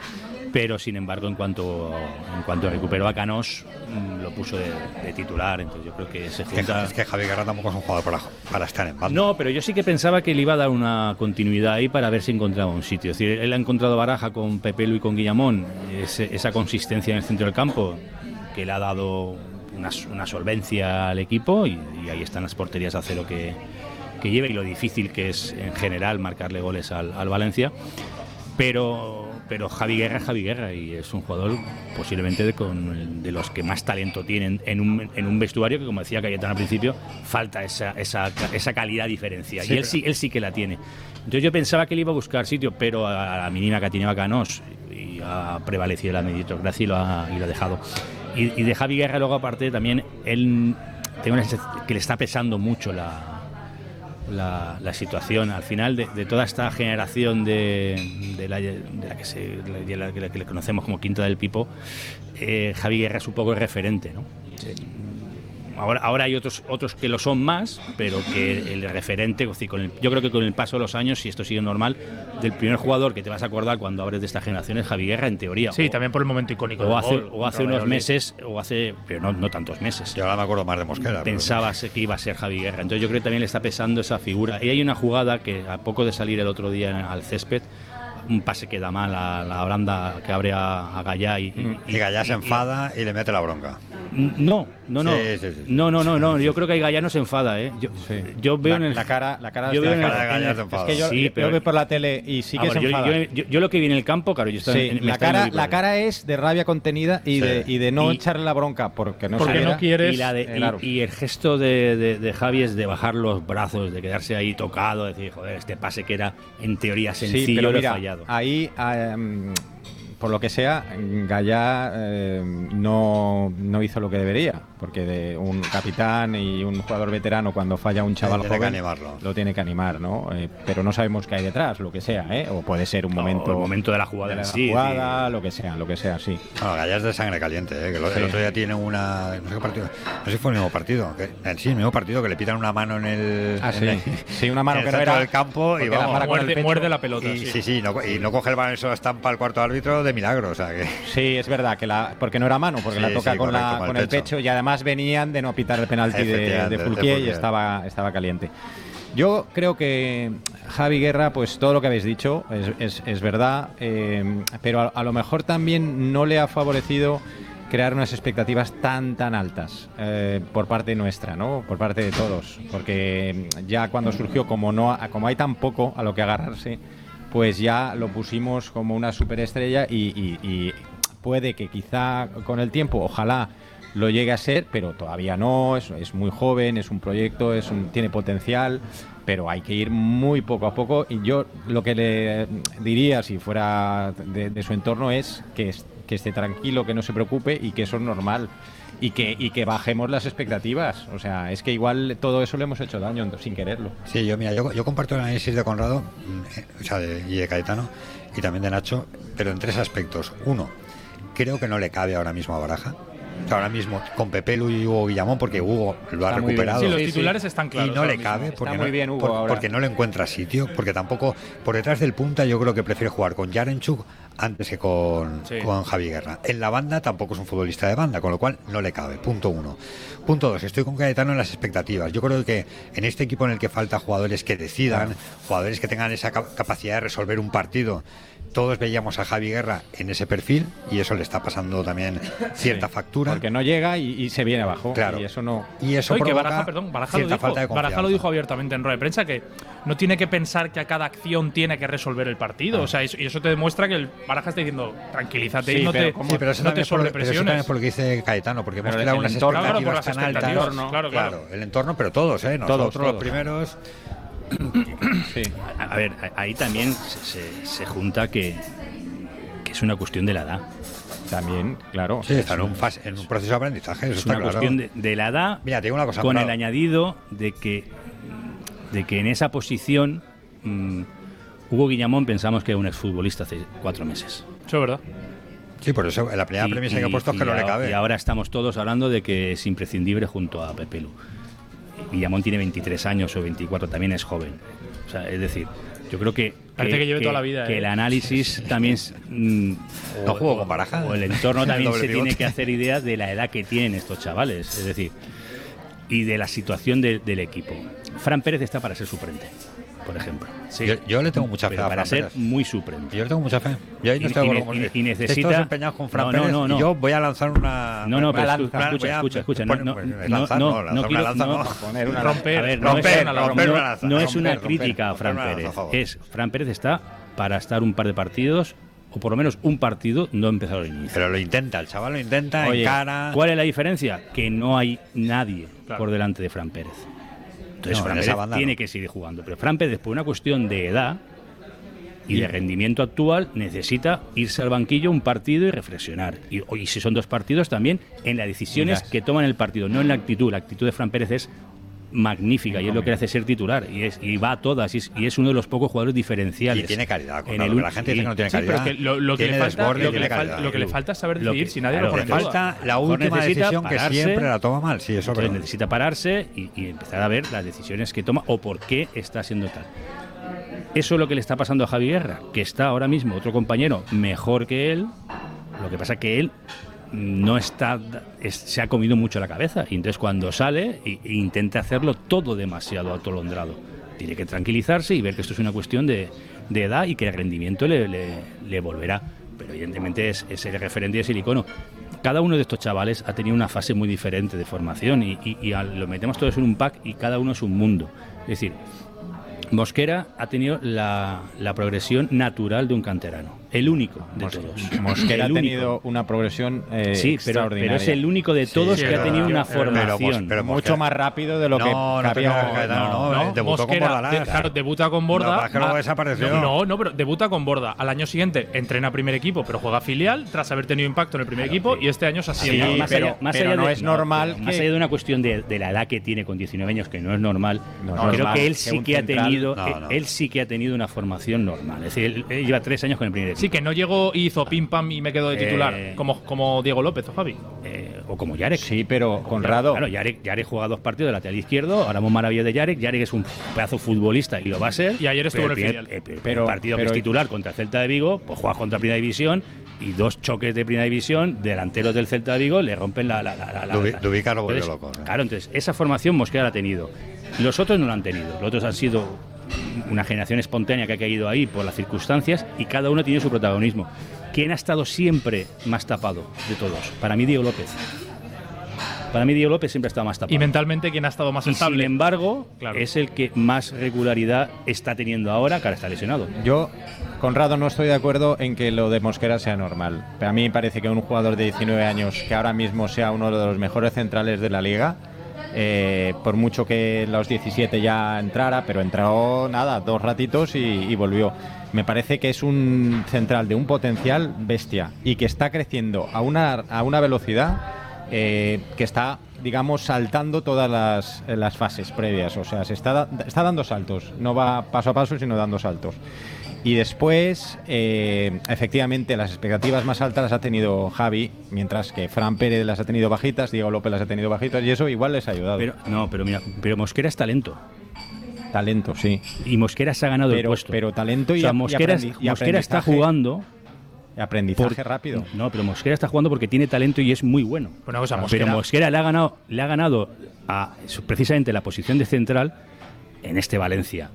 [SPEAKER 19] Pero sin embargo, en cuanto, en cuanto recuperó a Canós, mm, lo puso de, de titular. Entonces yo creo que se junta.
[SPEAKER 1] es que Javi Guerra tampoco es un jugador para, para estar en banda.
[SPEAKER 19] No, pero yo sí que pensaba que le iba a dar una continuidad ahí para ver si encontraba un sitio. Es decir, él ha encontrado baraja con Pepelu y con Guillamón, ese- esa consistencia en el centro del campo que le ha dado una, una solvencia al equipo y, y ahí están las porterías a cero que, que lleva y lo difícil que es en general marcarle goles al, al Valencia. Pero, pero Javi Guerra es Javi Guerra y es un jugador posiblemente de, con de los que más talento tienen en un, en un vestuario que, como decía Cayetano al principio, falta esa, esa, esa calidad diferencia.
[SPEAKER 1] Sí,
[SPEAKER 19] y él sí, él sí que la tiene. Entonces yo pensaba que él iba a buscar sitio, pero a la mínima que tenía Canós y ha prevalecido la meritocracia y lo ha, y lo ha dejado. Y, y de Javi Guerra luego aparte también él tengo una sensación que le está pesando mucho la, la, la situación. Al final de, de toda esta generación de, de la, de la que se, la que le conocemos como Quinta del Pipo, eh, Javi Guerra es un poco el referente, ¿no? Ahora, ahora hay otros otros que lo son más, pero que el referente, con el- yo creo que con el paso de los años, si esto sigue normal, del primer jugador que te vas a acordar cuando hables de esta generación es Javi Guerra, en teoría.
[SPEAKER 21] Sí,
[SPEAKER 19] O-
[SPEAKER 21] también por el momento icónico.
[SPEAKER 19] o
[SPEAKER 21] del
[SPEAKER 19] hace,
[SPEAKER 21] gol
[SPEAKER 19] o hace unos meses, o hace, pero no, no tantos meses.
[SPEAKER 1] Yo ahora me acuerdo más de Mosquera. pero-
[SPEAKER 19] Pensabas que iba a ser Javi Guerra. Entonces yo creo que también le está pesando esa figura. Y hay una jugada que a poco de salir el otro día al césped, un pase que da mal a la branda que abre a, a Gallá y,
[SPEAKER 1] Y Gallá se enfada y le mete la bronca.
[SPEAKER 19] no, no, no.
[SPEAKER 1] Sí, sí, sí.
[SPEAKER 19] No, no, no, no. Yo creo que ahí Gallá no se enfada, ¿eh? Yo, yo veo
[SPEAKER 20] La-
[SPEAKER 19] en el
[SPEAKER 20] la cara- la cara
[SPEAKER 19] yo
[SPEAKER 20] de
[SPEAKER 19] veo en el-
[SPEAKER 20] Gallá
[SPEAKER 19] en el-
[SPEAKER 20] se enfada. Es que yo-
[SPEAKER 19] pero-
[SPEAKER 20] veo por la tele y sí que
[SPEAKER 19] Ah,
[SPEAKER 20] se enfada.
[SPEAKER 19] yo, yo- yo lo que vi en el campo, claro, yo estaba
[SPEAKER 20] Sí,
[SPEAKER 19] en-
[SPEAKER 20] la, cara, la cara es de rabia contenida y,
[SPEAKER 19] Sí.
[SPEAKER 20] de, y de no
[SPEAKER 19] Y-
[SPEAKER 20] echarle la bronca porque no
[SPEAKER 19] Porque no quieres. Y, la de-
[SPEAKER 20] Eh,
[SPEAKER 19] y- el gesto de, de- de Javi es de bajar los brazos, de quedarse ahí tocado, decir, joder, este pase que era en teoría sencillo,
[SPEAKER 20] sí, pero
[SPEAKER 19] lo he
[SPEAKER 20] mira,
[SPEAKER 19] fallado.
[SPEAKER 20] ahí, em, por lo que sea, Gallá em, no, no hizo lo que debería, porque de un capitán y un jugador veterano cuando falla un chaval
[SPEAKER 1] Tiene que
[SPEAKER 20] joven
[SPEAKER 1] animarlo.
[SPEAKER 20] lo tiene que animar, ¿no? Eh, pero no sabemos qué hay detrás, lo que sea, ¿eh? O puede ser un momento,
[SPEAKER 19] el momento de la jugada
[SPEAKER 20] de
[SPEAKER 19] en
[SPEAKER 20] la
[SPEAKER 19] sí,
[SPEAKER 20] jugada, lo que sea, lo que sea, sí.
[SPEAKER 1] Bueno, Gallá es de sangre caliente, ¿eh? que lo-
[SPEAKER 20] Sí.
[SPEAKER 1] el otro día tiene una. No sé qué partido. No sé si fue el mismo partido. Que, sí, el mismo partido que le pitan una mano en el.
[SPEAKER 20] Ah,
[SPEAKER 1] en
[SPEAKER 20] sí.
[SPEAKER 1] el-
[SPEAKER 20] Sí, una mano
[SPEAKER 1] en el
[SPEAKER 20] que no era,
[SPEAKER 1] del campo y
[SPEAKER 20] la
[SPEAKER 1] vamos.
[SPEAKER 20] para con el Muerde- muerde
[SPEAKER 21] la pelota,
[SPEAKER 1] Y,
[SPEAKER 21] sí.
[SPEAKER 1] sí, sí, no y no coge el balón, eso estampa al cuarto árbitro de milagro. O sea que.
[SPEAKER 20] Sí, es verdad, que la, porque no era mano, porque
[SPEAKER 1] Sí,
[SPEAKER 20] la toca
[SPEAKER 1] sí,
[SPEAKER 20] con,
[SPEAKER 1] correcto,
[SPEAKER 20] la-
[SPEAKER 1] con el
[SPEAKER 20] con el
[SPEAKER 1] pecho.
[SPEAKER 20] pecho. y además venían de no pitar el penalti de, de Fulquier y estaba, estaba caliente. Yo creo que Javi Guerra, pues todo lo que habéis dicho es, es- es verdad, eh, pero a, a lo mejor también no le ha favorecido crear unas expectativas tan tan altas eh, por parte nuestra, ¿no? Por parte de todos, porque ya cuando surgió como no como hay tan poco a lo que agarrarse, pues ya lo pusimos como una superestrella y, y- y puede que quizá con el tiempo, ojalá lo llegue a ser, pero todavía no, es, muy joven, es un proyecto, es un, tiene potencial, pero hay que ir muy poco a poco y yo lo que le diría si fuera de, su entorno es que, que esté tranquilo, que no se preocupe y que eso es normal. Y que, y que bajemos las expectativas. O sea, es que igual todo eso le hemos hecho daño sin quererlo.
[SPEAKER 1] Sí, yo, mira, yo, yo comparto el análisis de Conrado eh, o sea, de- y de Caetano y también de Nacho, pero en tres aspectos. Uno, creo que no le cabe ahora mismo a Baraja. Ahora mismo con Pepe Lu y Hugo Guillamón, porque Hugo lo ha
[SPEAKER 21] Está
[SPEAKER 1] recuperado.
[SPEAKER 21] Sí, los titulares están claros
[SPEAKER 1] Y no le cabe
[SPEAKER 21] Está
[SPEAKER 1] porque,
[SPEAKER 21] muy
[SPEAKER 1] no,
[SPEAKER 21] bien Hugo
[SPEAKER 1] por-
[SPEAKER 21] ahora.
[SPEAKER 1] porque no le encuentra sitio, porque tampoco por detrás del punta yo creo que prefiere jugar con Yarenchuk antes que con,
[SPEAKER 21] Sí.
[SPEAKER 1] con Javi Guerra. En la banda tampoco es un futbolista de banda, con lo cual no le cabe. Punto uno. Punto dos, estoy con Caetano en las expectativas. Yo creo que en este equipo en el que falta jugadores que decidan, jugadores que tengan esa ca- capacidad de resolver un partido, todos veíamos a Javi Guerra en ese perfil y eso le está pasando también cierta factura.
[SPEAKER 20] Porque no llega y, y se viene abajo.
[SPEAKER 1] Claro.
[SPEAKER 20] Y eso no.
[SPEAKER 1] Y eso
[SPEAKER 21] Oye, que Baraja, perdón, Baraja lo, dijo,
[SPEAKER 1] falta de
[SPEAKER 21] Baraja lo
[SPEAKER 1] confianza.
[SPEAKER 21] dijo abiertamente en rueda de prensa que no tiene que pensar que a cada acción tiene que resolver el partido.
[SPEAKER 1] Ah.
[SPEAKER 21] O sea, eso- y eso te demuestra que el Baraja está diciendo tranquilízate y no
[SPEAKER 1] pero,
[SPEAKER 21] te,
[SPEAKER 1] ¿cómo? Sí, pero eso
[SPEAKER 21] no te
[SPEAKER 1] por, pero eso también
[SPEAKER 21] sobrepresiones.
[SPEAKER 1] es por lo que dice Caetano, porque hemos creado unas expectativas
[SPEAKER 21] Claro, por las
[SPEAKER 1] tan altas.
[SPEAKER 21] expectativas, claro, claro.
[SPEAKER 1] el entorno, pero todos, ¿eh? Nosotros
[SPEAKER 20] Todos,
[SPEAKER 1] los
[SPEAKER 20] todos.
[SPEAKER 19] A, a ver, ahí también se, se- se junta que, que es una cuestión de la edad.
[SPEAKER 20] También, claro.
[SPEAKER 1] Sí, está en un, fase- en un proceso de aprendizaje. Eso
[SPEAKER 19] Es
[SPEAKER 1] está
[SPEAKER 19] una
[SPEAKER 1] claro.
[SPEAKER 19] cuestión de, de la edad
[SPEAKER 1] Mira, te digo una cosa.
[SPEAKER 19] con el añadido de que, de que en esa posición mm, Hugo Guillamón pensamos que era un exfutbolista hace cuatro meses.
[SPEAKER 21] Eso es verdad.
[SPEAKER 1] Sí, por eso la primera
[SPEAKER 19] Y-
[SPEAKER 1] premisa que
[SPEAKER 19] y-
[SPEAKER 1] he puesto es que no le cabe.
[SPEAKER 19] Y ahora estamos todos hablando de que es imprescindible junto a Pepe Lu. Guillamón tiene 23 años o 24, también es joven. O sea, es decir, yo creo que.
[SPEAKER 21] Parece que lleve toda la vida,
[SPEAKER 19] Que
[SPEAKER 21] ¿eh?
[SPEAKER 19] el análisis también. es, mm,
[SPEAKER 1] No jugó con Baraja.
[SPEAKER 19] O el entorno también se tiene que hacer idea de la edad que tienen estos chavales. Es decir, y de la situación de- del equipo. Fran Pérez está para ser suplente, por ejemplo. Sí.
[SPEAKER 1] Yo, yo le tengo mucha fe
[SPEAKER 19] Pero
[SPEAKER 1] a
[SPEAKER 19] para
[SPEAKER 1] Fran
[SPEAKER 19] ser
[SPEAKER 1] Pérez.
[SPEAKER 19] muy suplente.
[SPEAKER 1] Yo le tengo mucha fe. Yo ahí no
[SPEAKER 19] Y-
[SPEAKER 1] estoy
[SPEAKER 19] y
[SPEAKER 1] con él.
[SPEAKER 19] y necesita-
[SPEAKER 1] empeñados con Fran
[SPEAKER 19] No, no,
[SPEAKER 1] Pérez
[SPEAKER 19] no,
[SPEAKER 1] y
[SPEAKER 19] no.
[SPEAKER 1] yo voy a lanzar una...
[SPEAKER 19] No, no, pero
[SPEAKER 1] lanza,
[SPEAKER 19] escu- escucha, escucha, escucha, no,
[SPEAKER 1] pues,
[SPEAKER 19] no,
[SPEAKER 1] lanzar,
[SPEAKER 19] no,
[SPEAKER 1] no,
[SPEAKER 19] no
[SPEAKER 1] lanzar
[SPEAKER 19] quiero-
[SPEAKER 1] lanza,
[SPEAKER 19] no.
[SPEAKER 1] no.
[SPEAKER 20] Poner una
[SPEAKER 21] Romper,
[SPEAKER 19] A ver, no
[SPEAKER 1] romper,
[SPEAKER 19] es,
[SPEAKER 1] una-
[SPEAKER 19] no-
[SPEAKER 1] romper
[SPEAKER 19] no-
[SPEAKER 1] una lanza,
[SPEAKER 19] no es
[SPEAKER 1] romper,
[SPEAKER 19] una
[SPEAKER 1] romper,
[SPEAKER 19] crítica a
[SPEAKER 1] romper
[SPEAKER 19] Fran Pérez. Es, Fran Pérez está para estar un par de partidos, o por lo menos un partido, no empezar al inicio.
[SPEAKER 1] Pero lo intenta, el chaval lo intenta,
[SPEAKER 19] Oye,
[SPEAKER 1] encara...
[SPEAKER 19] ¿cuál es la diferencia? Que no hay nadie
[SPEAKER 1] Claro.
[SPEAKER 19] por delante de Fran Pérez. Entonces
[SPEAKER 1] No,
[SPEAKER 19] Fran Pérez
[SPEAKER 1] banda
[SPEAKER 19] tiene
[SPEAKER 1] no.
[SPEAKER 19] que seguir jugando. Pero Fran Pérez, por una cuestión de edad y de rendimiento actual, necesita irse al banquillo un partido y reflexionar. Y, y si son dos partidos, también en las decisiones que toman el partido, no en la actitud. La actitud de Fran Pérez es magnífica y es lo que le hace ser titular y, es, y va a todas y es, y es uno de los pocos jugadores diferenciales
[SPEAKER 1] Y tiene calidad,
[SPEAKER 19] En el
[SPEAKER 1] la gente dice que no tiene
[SPEAKER 21] Sí, pero
[SPEAKER 1] calidad.
[SPEAKER 21] que lo, lo que le falta,
[SPEAKER 1] desborde,
[SPEAKER 21] lo que
[SPEAKER 1] tiene
[SPEAKER 21] le, falta,
[SPEAKER 1] calidad.
[SPEAKER 21] lo que le falta es saber decidir si nadie
[SPEAKER 19] claro,
[SPEAKER 21] lo duda.
[SPEAKER 1] Falta la última decisión que
[SPEAKER 19] pararse.
[SPEAKER 1] siempre la toma mal, sí, eso
[SPEAKER 19] Entonces necesita pararse y, y empezar a ver las decisiones que toma o por qué está siendo tal. Eso es lo que le está pasando a Javi Guerra, que está ahora mismo otro compañero mejor que él. Lo que pasa que él no está es- se ha comido mucho la cabeza y entonces cuando sale e intenta hacerlo todo demasiado atolondrado. Tiene que tranquilizarse y ver que esto es una cuestión de, edad y que el rendimiento le, volverá. Pero evidentemente es, el referente y es. Cada uno de estos chavales ha tenido una fase muy diferente de formación y, lo metemos todos en un pack y cada uno es un mundo. Es decir, Mosquera ha tenido la, la progresión natural de un canterano. El único de
[SPEAKER 20] Mos-
[SPEAKER 19] todos.
[SPEAKER 20] Mosquera ha
[SPEAKER 19] El único.
[SPEAKER 20] tenido una progresión eh,
[SPEAKER 19] Sí, pero, pero
[SPEAKER 20] extraordinaria.
[SPEAKER 19] es el único de todos
[SPEAKER 1] Sí,
[SPEAKER 19] que ha
[SPEAKER 1] pero-
[SPEAKER 19] tenido una
[SPEAKER 1] pero- pero
[SPEAKER 19] formación.
[SPEAKER 1] Mos- pero
[SPEAKER 20] mucho más rápido de lo que
[SPEAKER 1] No, no,
[SPEAKER 20] cabía-
[SPEAKER 1] pero Cayetano, no,
[SPEAKER 21] No,
[SPEAKER 1] eh, debutó con
[SPEAKER 21] Mosquera,
[SPEAKER 1] Bordalás.
[SPEAKER 21] de- claro, debuta con Borda.
[SPEAKER 1] No, pero que.
[SPEAKER 21] No, no, no, pero debuta con Borda. Al año siguiente entrena primer equipo, pero juega filial tras haber tenido impacto en el primer equipo y este año se ha
[SPEAKER 20] Sí,
[SPEAKER 21] sido.
[SPEAKER 19] más
[SPEAKER 20] pero-
[SPEAKER 19] allá, más
[SPEAKER 20] pero
[SPEAKER 19] allá
[SPEAKER 20] no
[SPEAKER 19] de,
[SPEAKER 20] es normal
[SPEAKER 19] Más
[SPEAKER 20] que-
[SPEAKER 19] allá de una cuestión de, de la edad que tiene con 19 años, que no es normal,
[SPEAKER 20] No
[SPEAKER 19] creo que él
[SPEAKER 20] que
[SPEAKER 19] sí que ha tenido,
[SPEAKER 1] No,
[SPEAKER 19] eh,
[SPEAKER 1] no.
[SPEAKER 19] él sí que ha tenido una formación normal. Es decir, él, él lleva tres años con el primer equipo.
[SPEAKER 21] Sí, que no llegó y hizo pim pam y me quedo de titular,
[SPEAKER 19] Eh,
[SPEAKER 21] como, como Diego López o Javi.
[SPEAKER 19] Eh, o como Yarek.
[SPEAKER 20] Sí, pero Conrado,
[SPEAKER 19] Claro, Yarek, Yarek juega dos partidos de lateral izquierdo, hablamos maravillas de Yarek. Yarek es un pedazo futbolista y lo va a ser.
[SPEAKER 21] Y ayer estuvo
[SPEAKER 19] Pero
[SPEAKER 21] en el
[SPEAKER 19] primer- eh, pero
[SPEAKER 20] Pero-
[SPEAKER 19] el partido que
[SPEAKER 20] pero-
[SPEAKER 19] es titular contra el Celta de Vigo, pues juega contra Primera División y dos choques de Primera División, delanteros del Celta de Vigo, le rompen la. la, la, la- la-
[SPEAKER 1] Dubi- Dubica lo
[SPEAKER 19] Entonces,
[SPEAKER 1] loco, ¿eh?
[SPEAKER 19] Claro, entonces esa formación Mosquera la ha tenido. Los otros no la han tenido. Los otros han sido una generación espontánea que ha caído ahí por las circunstancias y cada uno tiene su protagonismo. ¿Quién ha estado siempre más tapado de todos? Para mí, Diego López. Para mí, Diego López siempre ha estado más tapado.
[SPEAKER 21] Y mentalmente, ¿quién ha estado más
[SPEAKER 19] Y sin
[SPEAKER 21] estable?
[SPEAKER 19] embargo,
[SPEAKER 21] Claro.
[SPEAKER 19] es el que más regularidad está teniendo ahora, que ahora está lesionado.
[SPEAKER 20] yo, Conrado, no estoy de acuerdo en que lo de Mosquera sea normal. A mí me parece que un jugador de 19 años que ahora mismo sea uno de los mejores centrales de la liga, eh, por mucho que los 17 ya entrara, pero entró nada, dos ratitos y, volvió. Me parece que es un central de un potencial bestia y que está creciendo a una, a una velocidad eh, que está, digamos, saltando todas las, las fases previas. O sea, se está, está dando saltos. No va paso a paso, sino dando saltos. Y después, eh, efectivamente, las expectativas más altas las ha tenido Javi, mientras que Fran Pérez las ha tenido bajitas, Diego López las ha tenido bajitas, y eso igual les ha ayudado.
[SPEAKER 19] Pero, no, pero mira, pero Mosquera es talento.
[SPEAKER 20] talento, sí.
[SPEAKER 19] Y Mosquera se ha ganado el
[SPEAKER 20] Pero,
[SPEAKER 19] puesto.
[SPEAKER 20] pero talento y,
[SPEAKER 19] O sea,
[SPEAKER 20] y
[SPEAKER 19] Mosquera,
[SPEAKER 20] aprendi- y
[SPEAKER 19] Mosquera está
[SPEAKER 20] aprendizaje-
[SPEAKER 19] jugando.
[SPEAKER 20] Aprendizaje
[SPEAKER 19] por-
[SPEAKER 20] rápido.
[SPEAKER 19] No, pero Mosquera está jugando porque tiene talento y es muy bueno.
[SPEAKER 21] Una cosa,
[SPEAKER 19] Pero
[SPEAKER 21] Mosquera-
[SPEAKER 19] le ha ganado, le ha ganado a precisamente la posición de central en este Valencia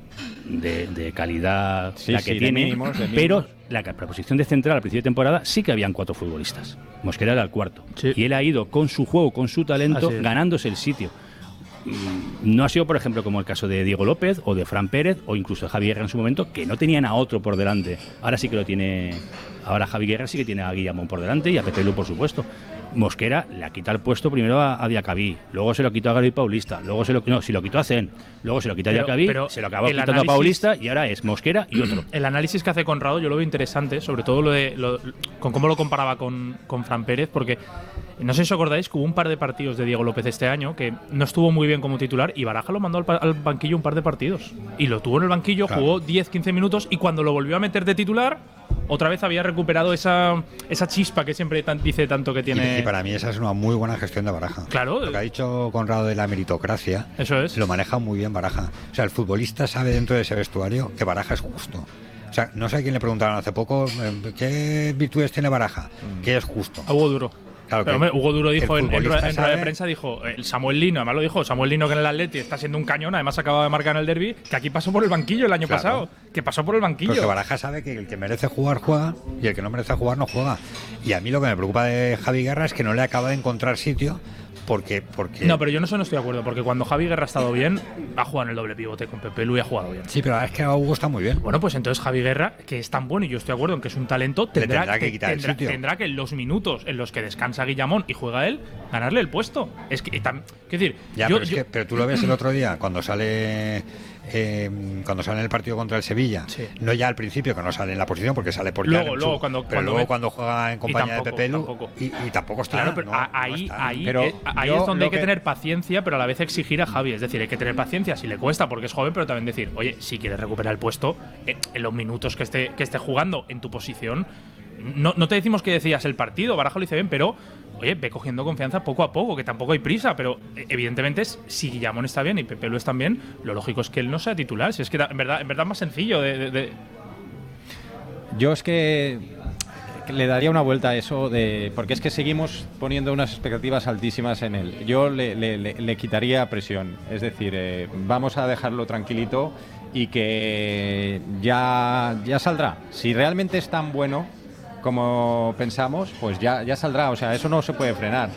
[SPEAKER 19] de, de calidad
[SPEAKER 20] Sí,
[SPEAKER 19] la
[SPEAKER 20] sí,
[SPEAKER 19] que
[SPEAKER 20] de
[SPEAKER 19] tiene,
[SPEAKER 20] mínimos,
[SPEAKER 19] pero la, la posición de central al principio de temporada sí que habían cuatro futbolistas. Mosquera era el cuarto
[SPEAKER 21] Sí.
[SPEAKER 19] y él ha ido con su juego, con su talento, ganándose el sitio. Mm, No ha sido, por ejemplo, como el caso de Diego López o de Fran Pérez o incluso de Javier Guerra en su momento, que no tenían a otro por delante. Ahora sí que lo tiene. Ahora Javi Guerra sí que tiene a Guillamón por delante y a Pepe Lu, por supuesto. Mosquera le ha quitado el puesto primero a, a Diacabí, luego se lo quitó a Gary Paulista, luego se lo, no, se lo quitó a Zen, luego se lo quitó a Diacabí,
[SPEAKER 21] pero
[SPEAKER 19] se lo acabó quitando
[SPEAKER 21] análisis-
[SPEAKER 19] a Paulista y ahora es Mosquera y otro.
[SPEAKER 21] El análisis que hace Conrado yo lo veo interesante, sobre todo lo de lo- con cómo lo comparaba con, con Fran Pérez, porque no sé si os acordáis que hubo un par de partidos de Diego López este año que no estuvo muy bien como titular y Baraja lo mandó al, banquillo un par de partidos. Y lo tuvo en el banquillo,
[SPEAKER 1] Claro.
[SPEAKER 21] jugó 10-15 minutos y cuando lo volvió a meter de titular, otra vez había recuperado esa, esa chispa que siempre tan- dice tanto que tiene.
[SPEAKER 1] Y, para mí esa es una muy buena gestión de Baraja.
[SPEAKER 21] Claro.
[SPEAKER 1] Lo que ha dicho Conrado de la meritocracia,
[SPEAKER 21] Eso es.
[SPEAKER 1] lo maneja muy bien Baraja. O sea, el futbolista sabe dentro de ese vestuario que Baraja es justo. O sea, no sé a quién le preguntaron hace poco eh, qué virtudes tiene Baraja, que es justo.
[SPEAKER 21] A Hugo Duro.
[SPEAKER 1] Claro
[SPEAKER 21] Pero, hombre, Hugo Duro dijo en, en rueda en rueda de prensa, dijo, el Samuel Lino, además lo dijo, Samuel Lino que en el Atleti está siendo un cañón, además acaba de marcar en el derby, que aquí pasó por el banquillo el año
[SPEAKER 1] Claro.
[SPEAKER 21] pasado, que pasó por el banquillo.
[SPEAKER 1] Porque Baraja sabe que el que merece jugar juega y el que no merece jugar no juega. Y a mí lo que me preocupa de Javi Guerra es que no le acaba de encontrar sitio porque porque
[SPEAKER 21] No, pero yo no eso no estoy de acuerdo, porque cuando Javi Guerra ha estado bien, ha jugado en el doble pivote con Pepe Lu y ha jugado bien.
[SPEAKER 1] Sí, pero es que Hugo está muy bien.
[SPEAKER 21] Bueno, pues entonces Javi Guerra, que es tan bueno y yo estoy de acuerdo en que es un talento,
[SPEAKER 1] Le
[SPEAKER 21] tendrá,
[SPEAKER 1] tendrá que quitar el
[SPEAKER 21] tendrá-
[SPEAKER 1] sitio.
[SPEAKER 21] tendrá que en los minutos en los que descansa Guillamón y juega él, ganarle el puesto. Es que, y tam- quiero decir,
[SPEAKER 1] Ya,
[SPEAKER 21] yo-
[SPEAKER 1] pero, es
[SPEAKER 21] yo-
[SPEAKER 1] que- pero tú lo ves el otro día cuando sale eh, cuando sale en el partido contra el Sevilla. No ya al principio que no sale en la posición porque sale por
[SPEAKER 21] Luego,
[SPEAKER 1] Yaremchuk,
[SPEAKER 21] luego, cuando-
[SPEAKER 1] pero
[SPEAKER 21] cuando
[SPEAKER 1] luego
[SPEAKER 21] ve-
[SPEAKER 1] cuando juega en compañía
[SPEAKER 21] tampoco,
[SPEAKER 1] de Pepe Lu,
[SPEAKER 21] tampoco.
[SPEAKER 1] y, y tampoco está.
[SPEAKER 21] Claro, pero
[SPEAKER 1] no,
[SPEAKER 21] ahí,
[SPEAKER 1] está.
[SPEAKER 21] ahí,
[SPEAKER 1] Pero
[SPEAKER 21] eh, ahí es donde hay que,
[SPEAKER 1] que-
[SPEAKER 21] tener paciencia, pero a la vez exigir a Javi. Es decir, hay que tener paciencia si le cuesta porque es joven, pero también decir, oye, si quieres recuperar el puesto, eh, en los minutos que esté, que esté jugando en tu posición, no, no te decimos que decías el partido, Baraja lo dice bien, pero oye, ve cogiendo confianza poco a poco, que tampoco hay prisa, pero eh, evidentemente si Guillamón está bien y Pepe lo están bien, lo lógico es que él no sea titular. Si es que en verdad, en verdad más sencillo de-
[SPEAKER 20] Yo es que le daría una vuelta a eso de porque es que seguimos poniendo unas expectativas altísimas en él. Yo le quitaría presión, es decir, eh, vamos a dejarlo tranquilito y que ya, ya saldrá. Si realmente es tan bueno como pensamos, pues ya, ya saldrá. O sea, eso no se puede frenar.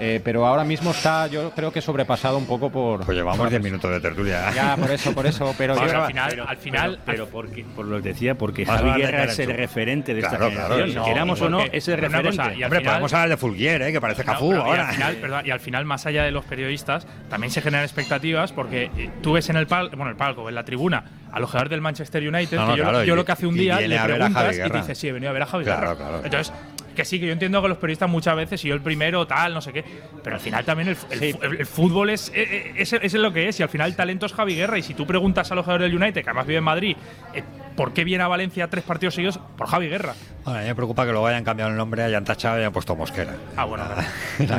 [SPEAKER 20] Eh, pero ahora mismo está, yo creo que sobrepasado un poco por.
[SPEAKER 1] Pues llevamos 10 minutos de tertulia.
[SPEAKER 20] Ya, por eso, por eso. Pero
[SPEAKER 21] Vamos,
[SPEAKER 20] yo-
[SPEAKER 21] al final, al final,
[SPEAKER 19] pero, porque, por lo que decía, porque Javi Guerra es el referente de esta
[SPEAKER 1] Claro, claro,
[SPEAKER 19] generación.
[SPEAKER 1] no,
[SPEAKER 19] Queramos o no, es el
[SPEAKER 21] pero una
[SPEAKER 19] referente.
[SPEAKER 21] cosa, y al
[SPEAKER 1] Hombre,
[SPEAKER 21] final-
[SPEAKER 1] podemos hablar de Fulguier, ¿eh? que parece
[SPEAKER 21] No,
[SPEAKER 1] Cafú
[SPEAKER 21] pero- y
[SPEAKER 1] ahora.
[SPEAKER 21] al final, perdón, y al final, más allá de los periodistas, también se generan expectativas porque eh, tú ves en el palco, bueno, el palco, en la tribuna, al jugador del Manchester United,
[SPEAKER 1] No,
[SPEAKER 21] que yo,
[SPEAKER 1] claro,
[SPEAKER 21] yo
[SPEAKER 1] y-
[SPEAKER 21] lo que hace un día le
[SPEAKER 1] a a
[SPEAKER 21] preguntas y dice, sí, he venido a ver a Javi
[SPEAKER 1] Claro,
[SPEAKER 21] Guerra.
[SPEAKER 1] claro.
[SPEAKER 21] Entonces, que sí, que yo entiendo que los periodistas muchas veces, y yo el primero, tal, no sé qué, pero al final también el, el
[SPEAKER 19] Sí.
[SPEAKER 21] fútbol es, eh, eh, es, es lo que es, y al final el talento es Javi Guerra, y si tú preguntas a los jugadores del United, que además vive en Madrid, eh, ¿por qué viene a Valencia tres partidos seguidos? Por Javi Guerra.
[SPEAKER 1] Bueno, a mí me preocupa que luego hayan cambiado el nombre, hayan tachado y hayan puesto Mosquera.
[SPEAKER 21] Ah, bueno.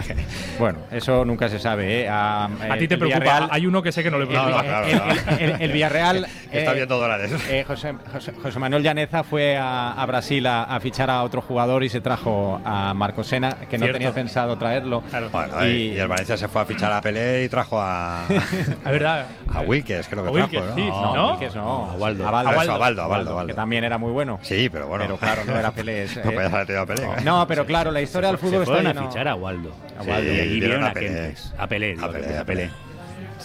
[SPEAKER 20] Bueno, eso nunca se sabe. ¿eh? A,
[SPEAKER 21] A ti te preocupa,
[SPEAKER 20] Villarreal-
[SPEAKER 21] hay uno que sé que no le preocupa.
[SPEAKER 20] el, el- el- el Villarreal.
[SPEAKER 1] Está
[SPEAKER 20] eh,
[SPEAKER 1] viendo dólares.
[SPEAKER 20] eh, José, José- José Manuel Llaneza fue a, a Brasil a, a fichar a otro jugador y se trajo a Marco Sena, que no
[SPEAKER 1] Cierto.
[SPEAKER 20] tenía pensado traerlo.
[SPEAKER 1] Bueno, y, y el Valencia se fue a fichar a Pelé y trajo a.
[SPEAKER 21] Es verdad.
[SPEAKER 1] A Wilkes, creo que
[SPEAKER 20] A
[SPEAKER 1] trajo.
[SPEAKER 20] Wilkes,
[SPEAKER 1] ¿no?
[SPEAKER 20] sí,
[SPEAKER 1] No,
[SPEAKER 20] no, Wilkes no.
[SPEAKER 1] A Waldo.
[SPEAKER 20] A Baldo.
[SPEAKER 1] Baldo, Baldo.
[SPEAKER 20] Que también era muy bueno.
[SPEAKER 1] Sí, pero bueno.
[SPEAKER 20] Pero claro, no era Pelé. es-
[SPEAKER 1] No tenido a Pelé. ¿eh?
[SPEAKER 20] No, pero claro, la historia del fútbol
[SPEAKER 19] se
[SPEAKER 20] está
[SPEAKER 19] fueron a
[SPEAKER 20] lleno-
[SPEAKER 19] fichar a Waldo.
[SPEAKER 20] A
[SPEAKER 19] Sí,
[SPEAKER 20] Waldo.
[SPEAKER 19] y aquí
[SPEAKER 1] vieron a Pelé.
[SPEAKER 19] A Pelé, digo,
[SPEAKER 1] A Pelé,
[SPEAKER 19] a Pelé.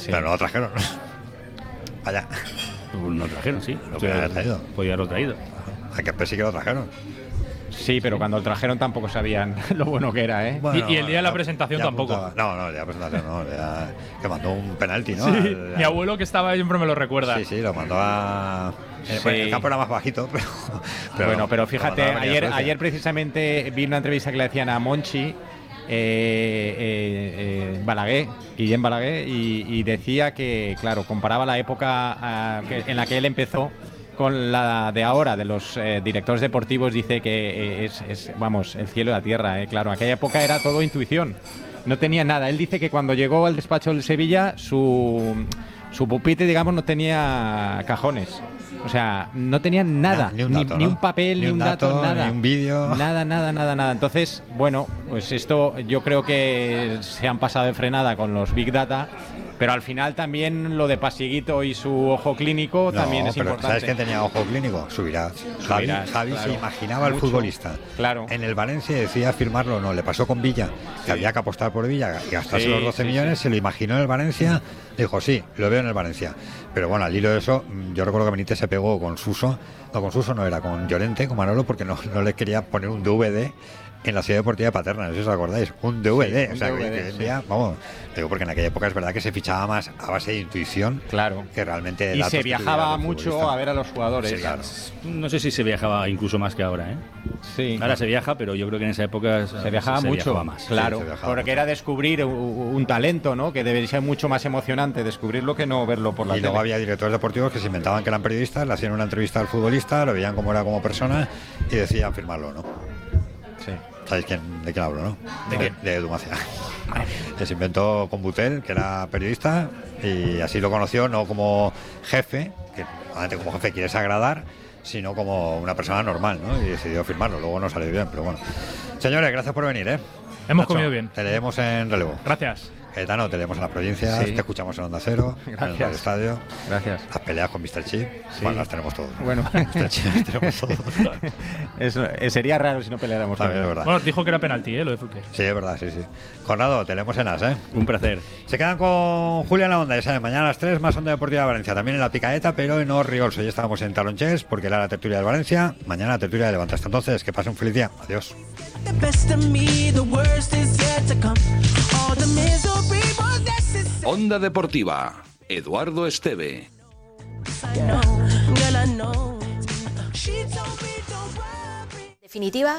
[SPEAKER 1] Pero no lo trajeron. Vaya.
[SPEAKER 19] No trajeron, sí.
[SPEAKER 1] Lo podían haber traído.
[SPEAKER 19] Podía haberlo traído.
[SPEAKER 1] A que sí que lo trajeron.
[SPEAKER 20] Sí, pero cuando lo trajeron tampoco sabían lo bueno que era, ¿eh?
[SPEAKER 21] y, y el día de la presentación
[SPEAKER 1] ya
[SPEAKER 21] tampoco.
[SPEAKER 1] apuntaba. No, no, el día de la presentación no. ya- que mandó un penalti, ¿no?
[SPEAKER 21] Sí,
[SPEAKER 1] Al-
[SPEAKER 21] mi abuelo que estaba ahí siempre me lo recuerda.
[SPEAKER 1] Sí, sí, lo mandó a.
[SPEAKER 20] Sí.
[SPEAKER 1] bueno, el campo era más bajito, pero.
[SPEAKER 20] bueno, pero fíjate, ayer, ayer precisamente vi una entrevista que le hacían a Monchi, eh, eh, eh, Balaguer, Guillem Balaguer, y, y decía que, claro, comparaba la época ah, que- en la que él empezó con la de ahora, de los eh, directores deportivos, dice que eh, es, es, vamos, el cielo y la tierra, eh, claro, aquella época era todo intuición, no tenía nada. Él dice que cuando llegó al despacho del Sevilla, su, su pupitre, digamos, no tenía cajones. O sea, no tenía nada,
[SPEAKER 1] ni un
[SPEAKER 20] ni,
[SPEAKER 1] dato,
[SPEAKER 20] ni
[SPEAKER 1] ¿no?
[SPEAKER 20] un papel,
[SPEAKER 1] Ni
[SPEAKER 20] ni,
[SPEAKER 1] un
[SPEAKER 20] un dato,
[SPEAKER 1] dato,
[SPEAKER 20] nada.
[SPEAKER 1] ni un vídeo.
[SPEAKER 20] Nada, nada, nada, nada. Entonces, bueno, pues esto yo creo que se han pasado de frenada con los Big Data, pero al final también lo de Pasiguito y su ojo clínico
[SPEAKER 1] No,
[SPEAKER 20] también es
[SPEAKER 1] pero
[SPEAKER 20] importante.
[SPEAKER 1] ¿Sabes quién tenía ojo clínico? Subirás. Javi, Javi
[SPEAKER 20] claro.
[SPEAKER 1] se imaginaba al futbolista.
[SPEAKER 20] Claro.
[SPEAKER 1] En el Valencia decía firmarlo o no. Le pasó con Villa, que había que apostar por Villa y gastarse
[SPEAKER 20] Sí,
[SPEAKER 1] los 12
[SPEAKER 20] sí,
[SPEAKER 1] millones. Se lo imaginó en el Valencia Dijo, sí, lo veo en el Valencia. Pero bueno, al hilo de eso, mm, yo recuerdo que Benítez se pegó con Suso, no con Suso, no era con Llorente, con Manolo, porque no, no le quería poner un DVD en la ciudad deportiva de Paterna, no sé si os acordáis, un DVD,
[SPEAKER 20] Sí, un
[SPEAKER 1] o sea, que-
[SPEAKER 20] DVD,
[SPEAKER 1] que hoy en
[SPEAKER 20] sí.
[SPEAKER 1] día, vamos, digo porque en aquella época es verdad que se fichaba más a base de intuición,
[SPEAKER 20] claro,
[SPEAKER 1] que realmente de
[SPEAKER 20] Y
[SPEAKER 1] datos
[SPEAKER 20] se viajaba mucho
[SPEAKER 1] futbolista.
[SPEAKER 20] a ver a los jugadores.
[SPEAKER 1] Sí, claro.
[SPEAKER 19] No sé si se viajaba incluso más que ahora, ¿eh?
[SPEAKER 20] Sí.
[SPEAKER 19] Ahora se viaja, pero yo creo que en esa época
[SPEAKER 20] Se viajaba mucho,
[SPEAKER 19] viajaba más.
[SPEAKER 20] claro,
[SPEAKER 19] Sí, se viajaba
[SPEAKER 20] porque era descubrir un talento, ¿no? Que debería ser mucho más emocionante descubrirlo que no verlo por la
[SPEAKER 1] Y luego
[SPEAKER 20] tele.
[SPEAKER 1] había directores deportivos que se inventaban que eran periodistas, le hacían una entrevista al futbolista, lo veían cómo era como persona y decían firmarlo, ¿no? ¿Sabéis quién, de quién hablo, no?
[SPEAKER 20] ¿De qué?
[SPEAKER 1] De. Que se inventó con Butel, que era periodista, y así lo conoció, no como jefe, que normalmente como jefe quieres agradar, sino como una persona normal, ¿no? Y decidió firmarlo, luego no salió bien, pero bueno. Señores, gracias por venir, ¿eh?
[SPEAKER 21] Hemos
[SPEAKER 1] Nacho,
[SPEAKER 21] comido bien.
[SPEAKER 1] Te leemos en relevo.
[SPEAKER 21] Gracias.
[SPEAKER 1] Caetano, te leemos en las provincias,
[SPEAKER 20] Sí.
[SPEAKER 1] te escuchamos en Onda Cero, en el Estadio.
[SPEAKER 20] Gracias.
[SPEAKER 1] Las peleas con Mr. Chip, bueno, las tenemos todos.
[SPEAKER 20] Bueno.
[SPEAKER 1] Mr. Chip las tenemos todos.
[SPEAKER 20] Eso, eh, sería raro si no peleáramos.
[SPEAKER 1] También es verdad.
[SPEAKER 21] Bueno, dijo que era penalti, ¿eh? Lo de Fulque.
[SPEAKER 1] Sí, es verdad, sí, sí. Conrado, te leemos en As, ¿eh?
[SPEAKER 19] Un placer.
[SPEAKER 1] Se quedan con Julia en la onda, ya saben, mañana a las 3 más Onda Deportiva de Valencia, también en la Picaeta, pero en Orriolso. Ya estábamos en Talonches porque era la tertulia de Valencia, mañana la tertulia de Levanta. Hasta entonces, que pase un feliz día. Adiós.
[SPEAKER 2] Onda Deportiva. Eduardo Esteve.
[SPEAKER 22] Definitiva,